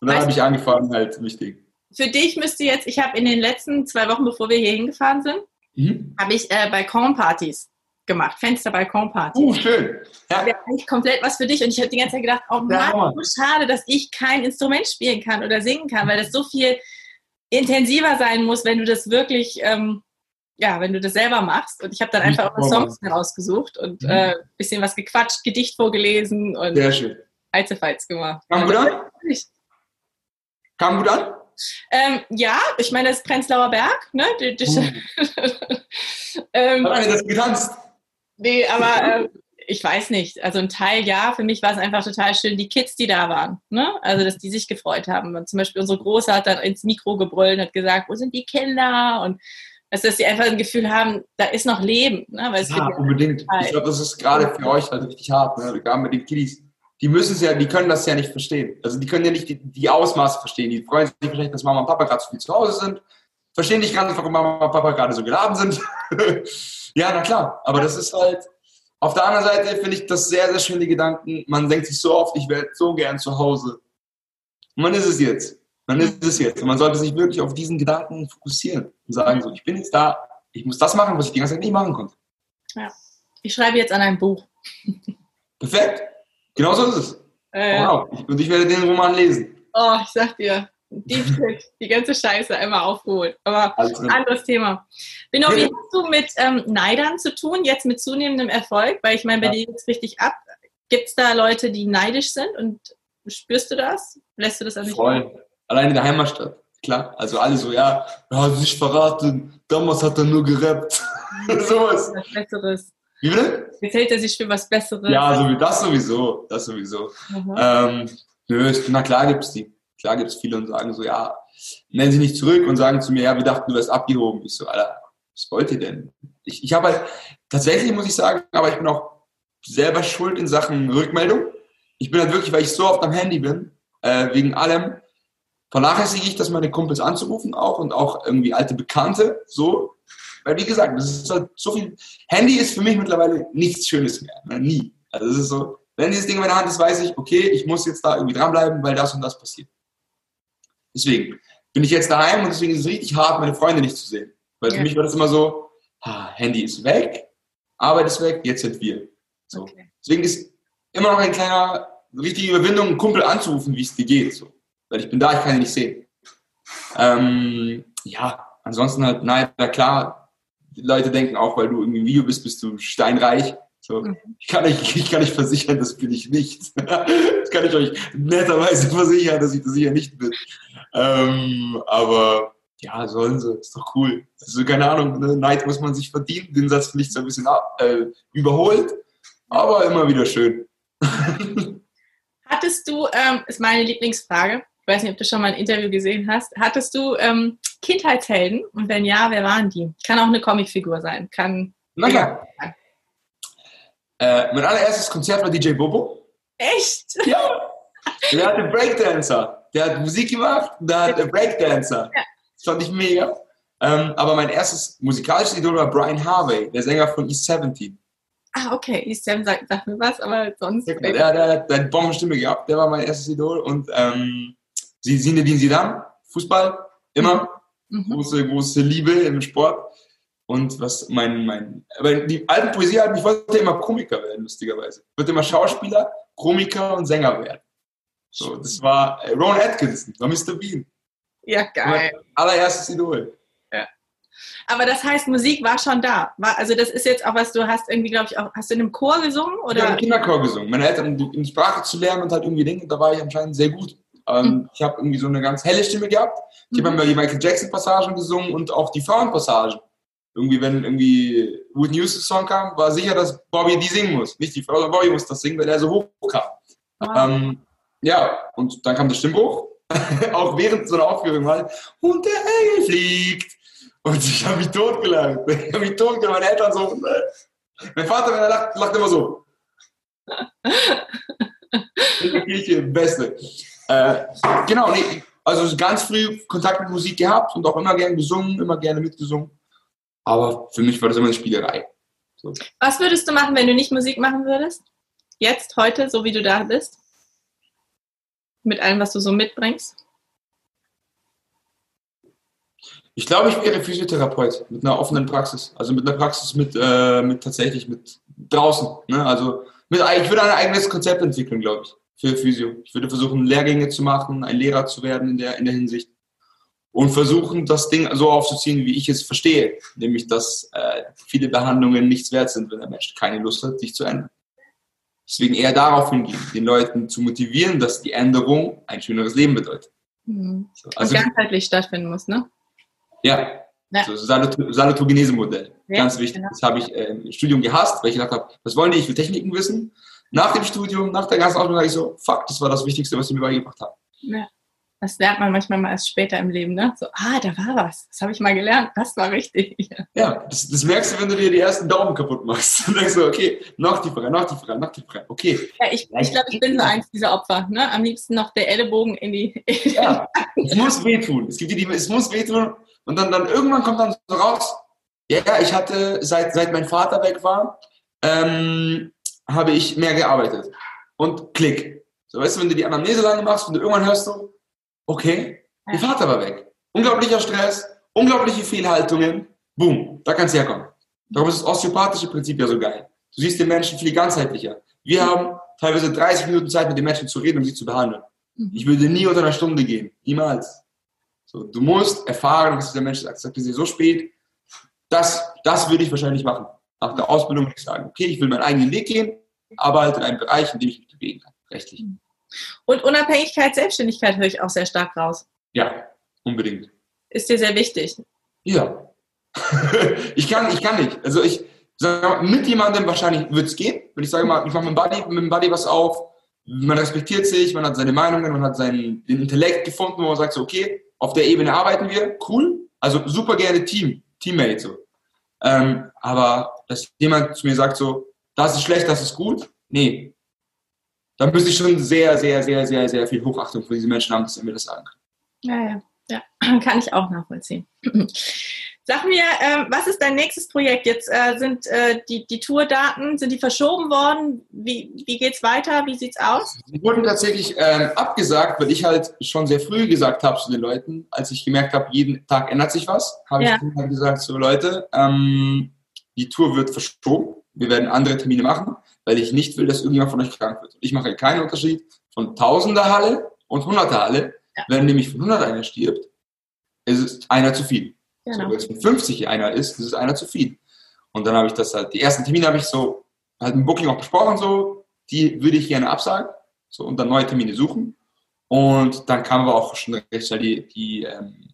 A: Und dann habe ich angefangen, halt wichtig.
B: Für dich müsste jetzt, ich habe in den letzten zwei Wochen, bevor wir hier hingefahren sind, mhm. habe ich äh, Balkonpartys gemacht, Fenster-Balkonpartys.
A: Uh, schön.
B: Ja. Das eigentlich komplett was für dich. Und ich habe die ganze Zeit gedacht, oh Mann, ja, so schade, dass ich kein Instrument spielen kann oder singen kann, weil das so viel intensiver sein muss, wenn du das wirklich, ähm, ja, wenn du das selber machst. Und ich habe dann einfach auch Songs herausgesucht und ein mhm. äh, bisschen was gequatscht, Gedicht vorgelesen und
A: Sehr schön.
B: Gemacht.
A: Kam gut an? Kam gut an?
B: Ähm, ja, ich meine, das ist Prenzlauer Berg. Ne?
A: Uh. ähm, Hat eine das getanzt?
B: Nee, aber äh, ich weiß nicht. Also ein Teil ja, für mich war es einfach total schön, die Kids, die da waren. Ne? Also, dass die sich gefreut haben. Und zum Beispiel unsere Große hat dann ins Mikro gebrüllt und hat gesagt, wo sind die Kinder? Und dass sie einfach ein Gefühl haben, da ist noch Leben. Ne?
A: Weil es ja, unbedingt. Ich glaube, das ist gerade für euch halt richtig hart, ne? gerade mit den Kiddies. Die müssen es ja, die können das ja nicht verstehen. Also die können ja nicht die, die Ausmaße verstehen. Die freuen sich vielleicht, dass Mama und Papa gerade so viel zu Hause sind. Verstehen nicht ganz, warum Mama und Papa gerade so geladen sind. ja, na klar. Aber das ist halt, auf der anderen Seite finde ich das sehr, sehr schöne Gedanken. Man denkt sich so oft, ich wäre so gern zu Hause. Und man ist es jetzt. Man ist es jetzt. Und man sollte sich wirklich auf diesen Gedanken fokussieren und sagen so, ich bin jetzt da, ich muss das machen, was ich die ganze Zeit nicht machen konnte.
B: Ja. Ich schreibe jetzt an einem Buch.
A: Perfekt. Genau so ist es. Äh, wow. Und ich werde den Roman lesen.
B: Oh, ich sag dir, Shit, die ganze Scheiße einmal aufgeholt. Aber anderes Thema. Bino, wie hast du mit ähm, Neidern zu tun, jetzt mit zunehmendem Erfolg? Weil ich meine, bei ja. dir geht es richtig ab. Gibt es da Leute, die neidisch sind und spürst du das? Lässt du das an dich
A: Voll. In der Heimatstadt, klar. Also alle so, ja, er hat sich verraten, damals hat er nur gerappt. Sowas.
B: Was Besseres.
A: Wie bitte?
B: Jetzt hält er sich für was Besseres.
A: Ja, so, das sowieso. Das sowieso. Mhm. Ähm, nö, na klar gibt's die klar gibt es viele und sagen so, ja, nennen sie nicht zurück und sagen zu mir, ja, wir dachten, du wärst abgehoben. Ich so, Alter, was wollt ihr denn? Ich, ich habe halt, tatsächlich muss ich sagen, aber ich bin auch selber schuld in Sachen Rückmeldung. Ich bin halt wirklich, weil ich so oft am Handy bin, äh, wegen allem, vernachlässige ich das, meine Kumpels anzurufen auch und auch irgendwie alte Bekannte, so. Weil, wie gesagt, das ist halt so viel. Handy ist für mich mittlerweile nichts Schönes mehr. Ne? Nie. Also, es ist so, wenn dieses Ding in meiner Hand ist, weiß ich, okay, ich muss jetzt da irgendwie dranbleiben, weil das und das passiert. Deswegen bin ich jetzt daheim und deswegen ist es richtig hart, meine Freunde nicht zu sehen. Weil ja. für mich war das immer so, ah, Handy ist weg, Arbeit ist weg, jetzt sind wir. So. Okay. Deswegen ist immer noch ein kleiner, richtige Überwindung, einen Kumpel anzurufen, wie es dir geht. So. Weil ich bin da, ich kann ihn nicht sehen. Ähm, ja, ansonsten halt, nein, na klar, die Leute denken auch, weil du irgendwie im Video bist, bist du steinreich. So, mhm. ich, kann euch, ich kann euch versichern, das bin ich nicht. das kann ich euch netterweise versichern, dass ich das sicher nicht bin. Ähm, aber ja, sollen sie, ist doch cool. Also keine Ahnung, ne? Neid muss man sich verdienen. Den Satz finde ich so ein bisschen äh, überholt, aber immer wieder schön.
B: Hattest du, ähm, ist meine Lieblingsfrage, ich weiß nicht, ob du schon mal ein Interview gesehen hast, hattest du ähm, Kindheitshelden? Und wenn ja, wer waren die? Kann auch eine Comicfigur sein. Kann.
A: Na klar. Äh, mein allererstes Konzert war DJ Bobo.
B: Echt?
A: Ja. Der hatte Breakdancer. Der hat Musik gemacht, der hat Breakdancer. Ja. Das fand ich mega. Ähm, aber mein erstes musikalisches Idol war Brian Harvey, der Sänger von East 17.
B: Ah, okay. East 17 sagt, sagt mir was, aber sonst.
A: Ja, der, der, der, der hat Bombenstimme gehabt, der war mein erstes Idol. Und ähm, Zinedine Zidane, Fußball, immer. Mhm. Große, große Liebe im Sport. Und was mein, mein, aber die alten Poesie hat, ich wollte immer Komiker werden, lustigerweise. Ich wollte immer Schauspieler, Komiker und Sänger werden. So, das war äh, Ron Atkinson, war Mr. Bean.
B: Ja, geil.
A: Mein allererstes Idol.
B: Ja. Aber das heißt, Musik war schon da. Also das ist jetzt auch was, du hast irgendwie, glaube ich, auch, hast du in einem Chor gesungen? Oder?
A: Ich habe im Kinderchor gesungen. Meine Eltern, um die Sprache zu lernen und halt irgendwie Dinge, da war ich anscheinend sehr gut. Ähm, mhm. Ich habe irgendwie so eine ganz helle Stimme gehabt. Ich mhm. habe die Michael Jackson Passagen gesungen und auch die Frauenpassagen. Irgendwie, wenn irgendwie Whitney Houston Song kam, war sicher, dass Bobby die singen muss. Nicht die Frau, sondern Bobby muss das singen, weil er so hoch kam. Wow. Ähm, ja, und dann kam der Stimmbruch. auch während so einer Aufführung halt. Und der Engel fliegt. Und ich habe mich totgelacht. Ich habe mich totgelacht. Meine Eltern so. Mein Vater, wenn er lacht, lacht immer so. In der Kirche, Beste. Äh, genau, nee, also ganz früh Kontakt mit Musik gehabt und auch immer gerne gesungen, immer gerne mitgesungen. Aber für mich war das immer eine Spielerei.
B: So. Was würdest du machen, wenn du nicht Musik machen würdest? Jetzt, heute, so wie du da bist? Mit allem, was du so mitbringst?
A: Ich glaube, ich wäre Physiotherapeut mit einer offenen Praxis. Also mit einer Praxis mit, äh, mit tatsächlich mit draußen. Ne? Also mit, ich würde ein eigenes Konzept entwickeln, glaube ich für Physio. Ich würde versuchen, Lehrgänge zu machen, ein Lehrer zu werden in der, in der Hinsicht. Und versuchen, das Ding so aufzuziehen, wie ich es verstehe. Nämlich, dass äh, viele Behandlungen nichts wert sind, wenn der Mensch keine Lust hat, sich zu ändern. Deswegen eher darauf hingehen, den Leuten zu motivieren, dass die Änderung ein schöneres Leben bedeutet.
B: Mhm. Also, Und ganzheitlich stattfinden muss, ne?
A: Ja. ja. So, Salutogenese-Modell. Ja, Ganz wichtig. Genau. Das habe ich äh, im Studium gehasst, weil ich gedacht habe, was wollen die? Ich will Techniken wissen. Nach dem Studium, nach der ganzen Ausbildung, ich so, fuck, das war das Wichtigste, was sie mir beigebracht haben.
B: Ja. Das lernt man manchmal mal erst später im Leben, ne? So, ah, da war was. Das habe ich mal gelernt. Das war richtig.
A: Ja, das, das, merkst du, wenn du dir die ersten Daumen kaputt machst. Dann denkst du, okay, noch tiefer noch tiefer noch tiefer Okay.
B: Ja, ich, ich glaube, ich bin so eins dieser Opfer. Ne? Am liebsten noch der Ellenbogen in die.
A: ja, es muss wehtun. Es gibt die, die, es muss wehtun. Und dann, dann irgendwann kommt dann so raus, ja, ich hatte, seit, seit mein Vater weg war, ähm, habe ich mehr gearbeitet. Und klick. So, weißt du, wenn du die Anamnese lange machst und du irgendwann hörst du, okay, ja. der Vater war weg. Unglaublicher Stress, unglaubliche Fehlhaltungen, boom, da kannst du herkommen. Darum ist das osteopathische Prinzip ja so geil. Du siehst den Menschen viel ganzheitlicher. Wir haben teilweise 30 Minuten Zeit, mit den Menschen zu reden und sie zu behandeln. Mhm. Ich würde nie unter einer Stunde gehen. Niemals. So, du musst erfahren, was der Mensch sagt. Sagt er so spät? Das, das würde ich wahrscheinlich machen nach der Ausbildung würde ich sagen, okay, ich will meinen eigenen Weg gehen, aber halt in einem Bereich, in dem ich mich bewegen kann, rechtlich.
B: Und Unabhängigkeit, Selbstständigkeit höre ich auch sehr stark raus.
A: Ja, unbedingt.
B: Ist dir sehr wichtig?
A: Ja. ich, kann, ich kann nicht. Also ich sage mit jemandem wahrscheinlich wird es gehen. Wenn ich sage mal, ich mache mit dem Buddy, mit dem Buddy was auf, man respektiert sich, man hat seine Meinungen, man hat seinen den Intellekt gefunden, wo man sagt so, okay, auf der Ebene arbeiten wir, cool. Also super gerne Team, Teammate so. Ähm, aber dass jemand zu mir sagt so, das ist schlecht, das ist gut, nee. Da müsste ich schon sehr, sehr, sehr, sehr, sehr viel Hochachtung für diese Menschen haben, dass sie mir das sagen können.
B: Ja, ja, ja, kann ich auch nachvollziehen. Sag mir, äh, was ist dein nächstes Projekt? Jetzt äh, sind äh, die, die Tourdaten, sind die verschoben worden? Wie, wie es weiter? Wie sieht es aus?
A: Die wurden tatsächlich ähm, abgesagt, weil ich halt schon sehr früh gesagt habe zu den Leuten, als ich gemerkt habe, jeden Tag ändert sich was, habe ja. ich halt gesagt, so Leute, ähm, die Tour wird verschoben. Wir werden andere Termine machen, weil ich nicht will, dass irgendjemand von euch krank wird. Ich mache keinen Unterschied von Tausender Halle und Hunderter Halle. Ja. Wenn nämlich von 100 einer stirbt, ist es einer zu viel. Genau. So, wenn es von 50 einer ist, ist es einer zu viel. Und dann habe ich das halt, die ersten Termine habe ich so, halt im Booking auch besprochen, so, die würde ich gerne absagen, so, und dann neue Termine suchen. Und dann kam aber auch schon recht schnell die, die, ähm,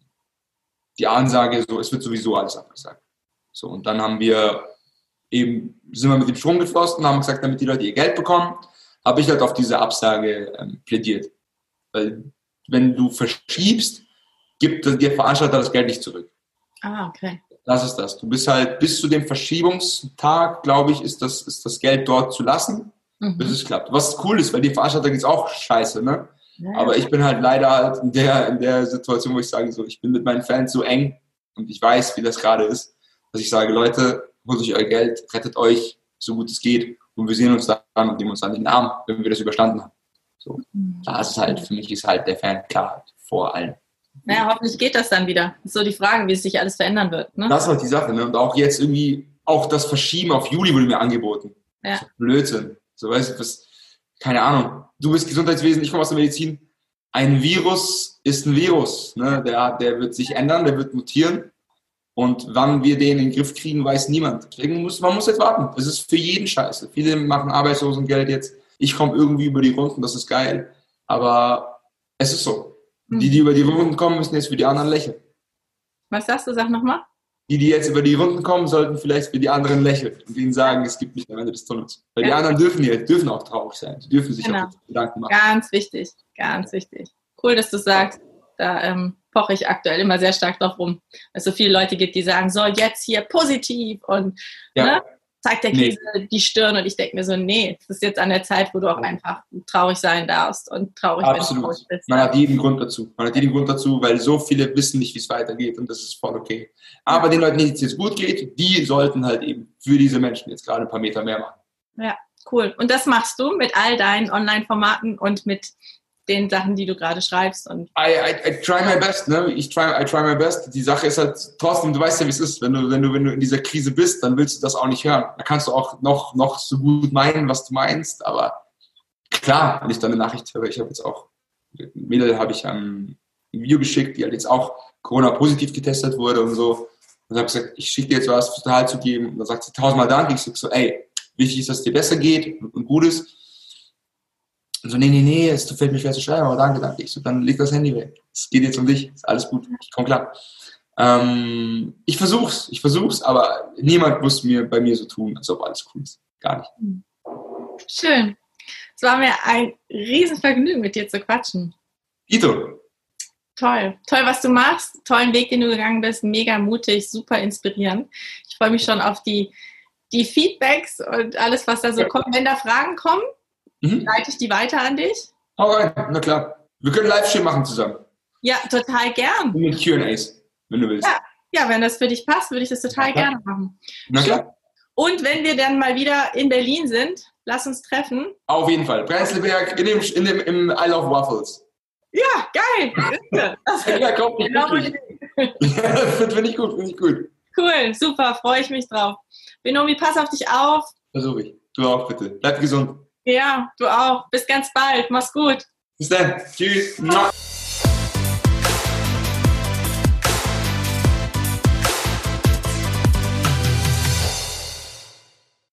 A: die Ansage, so, es wird sowieso alles abgesagt. So, und dann haben wir eben, sind wir mit dem Strom geflossen und haben gesagt, damit die Leute ihr Geld bekommen, habe ich halt auf diese Absage ähm, plädiert. Weil, wenn du verschiebst, gibt der Veranstalter das Geld nicht zurück.
B: Ah, okay.
A: Das ist das. Du bist halt bis zu dem Verschiebungstag, glaube ich, ist das, ist das Geld dort zu lassen, mhm. bis es klappt. Was cool ist, weil die Veranstalter geht es auch scheiße, ne? Ja. Aber ich bin halt leider halt in der, in der Situation, wo ich sage, so, ich bin mit meinen Fans so eng und ich weiß, wie das gerade ist, dass ich sage, Leute, holt euch euer Geld, rettet euch, so gut es geht und wir sehen uns dann und nehmen uns an den Arm, wenn wir das überstanden haben. So, das ist halt, für mich ist halt der Fan klar vor allem.
B: Naja, hoffentlich geht das dann wieder. Das ist so die Frage, wie es sich alles verändern wird. Ne?
A: Das ist halt die Sache. Ne? Und auch jetzt irgendwie, auch das Verschieben auf Juli wurde mir angeboten. Ja. Blödsinn. So, weißt du, was, keine Ahnung, du bist Gesundheitswesen, ich komme aus der Medizin. Ein Virus ist ein Virus. Ne? Der, der wird sich ändern, der wird mutieren. Und wann wir den in den Griff kriegen, weiß niemand. Deswegen muss man muss jetzt warten. Das ist für jeden scheiße. Viele machen Arbeitslosengeld jetzt. Ich komme irgendwie über die Runden, das ist geil. Aber es ist so. Mhm. Die, die über die Runden kommen, müssen jetzt für die anderen lächeln.
B: Was sagst du? Sag nochmal.
A: Die, die jetzt über die Runden kommen, sollten vielleicht für die anderen lächeln und ihnen sagen, es gibt nicht am Ende des Tunnels. Weil ja. die anderen dürfen ja, dürfen auch traurig sein. Die dürfen sich genau. auch Gedanken machen.
B: Ganz wichtig, ganz wichtig. Cool, dass du sagst. Da ähm, poche ich aktuell immer sehr stark drauf rum. Weil es so viele Leute gibt, die sagen, so jetzt hier positiv und ja. ne, zeigt der Krise nee. die Stirn und ich denke mir so, nee, es ist jetzt an der Zeit, wo du auch einfach traurig sein darfst und traurig,
A: Absolut. traurig bist. Man hat jeden Grund dazu. Man hat jeden Grund dazu, weil so viele wissen nicht, wie es weitergeht und das ist voll okay. Aber ja. den Leuten, denen es jetzt gut geht, die sollten halt eben für diese Menschen jetzt gerade ein paar Meter mehr machen.
B: Ja, cool. Und das machst du mit all deinen Online-Formaten und mit den Sachen, die du gerade schreibst. Und
A: I, I, I, try my best, ne? Ich try, I try my best. Die Sache ist halt trotzdem, du weißt ja, wie es ist. Wenn du, wenn du, wenn du in dieser Krise bist, dann willst du das auch nicht hören. Da kannst du auch noch, noch so gut meinen, was du meinst. Aber klar, wenn ich dann eine Nachricht höre, ich habe jetzt auch, Mädel habe ich ein Video geschickt, die halt jetzt auch Corona-positiv getestet wurde und so. Und habe gesagt, ich schicke dir jetzt was total zu geben. Und dann sagt sie tausendmal Dank. Ich sage so, ey, wichtig ist, dass es dir besser geht und gut ist. Und so, nee, nee, nee, es fällt mir schwer zu schreiben, aber danke, danke. Ich so, dann leg das Handy weg. Es geht jetzt um dich, ist alles gut, ich komme klar. Ähm, ich versuch's, ich versuch's, aber niemand muss mir bei mir so tun, als ob alles cool ist. Gar nicht.
B: Schön. Es war mir ein Riesenvergnügen, mit dir zu quatschen.
A: Ito.
B: Toll. Toll, was du machst. Tollen Weg, den du gegangen bist. Mega mutig, super inspirierend. Ich freue mich schon auf die, die Feedbacks und alles, was da so ja. kommt. Wenn da Fragen kommen, Mhm. Leite ich die weiter an dich?
A: Hau rein, na klar. Wir können Livestream machen zusammen.
B: Ja, total gern.
A: Und mit QAs, wenn du willst.
B: Ja. ja, wenn das für dich passt, würde ich das total gerne machen.
A: Na klar.
B: Und wenn wir dann mal wieder in Berlin sind, lass uns treffen.
A: Auf jeden Fall. Prenzlberg in dem, in dem, im Isle of Waffles.
B: Ja, geil. Das ja,
A: komm, genau finde ich gut, finde ich gut.
B: Cool, super, freue ich mich drauf. Benomi, pass auf dich auf.
A: Versuche ich. Du auch bitte. Bleib gesund.
B: Ja, du auch. Bis ganz bald. Mach's gut.
A: Bis dann. Tschüss.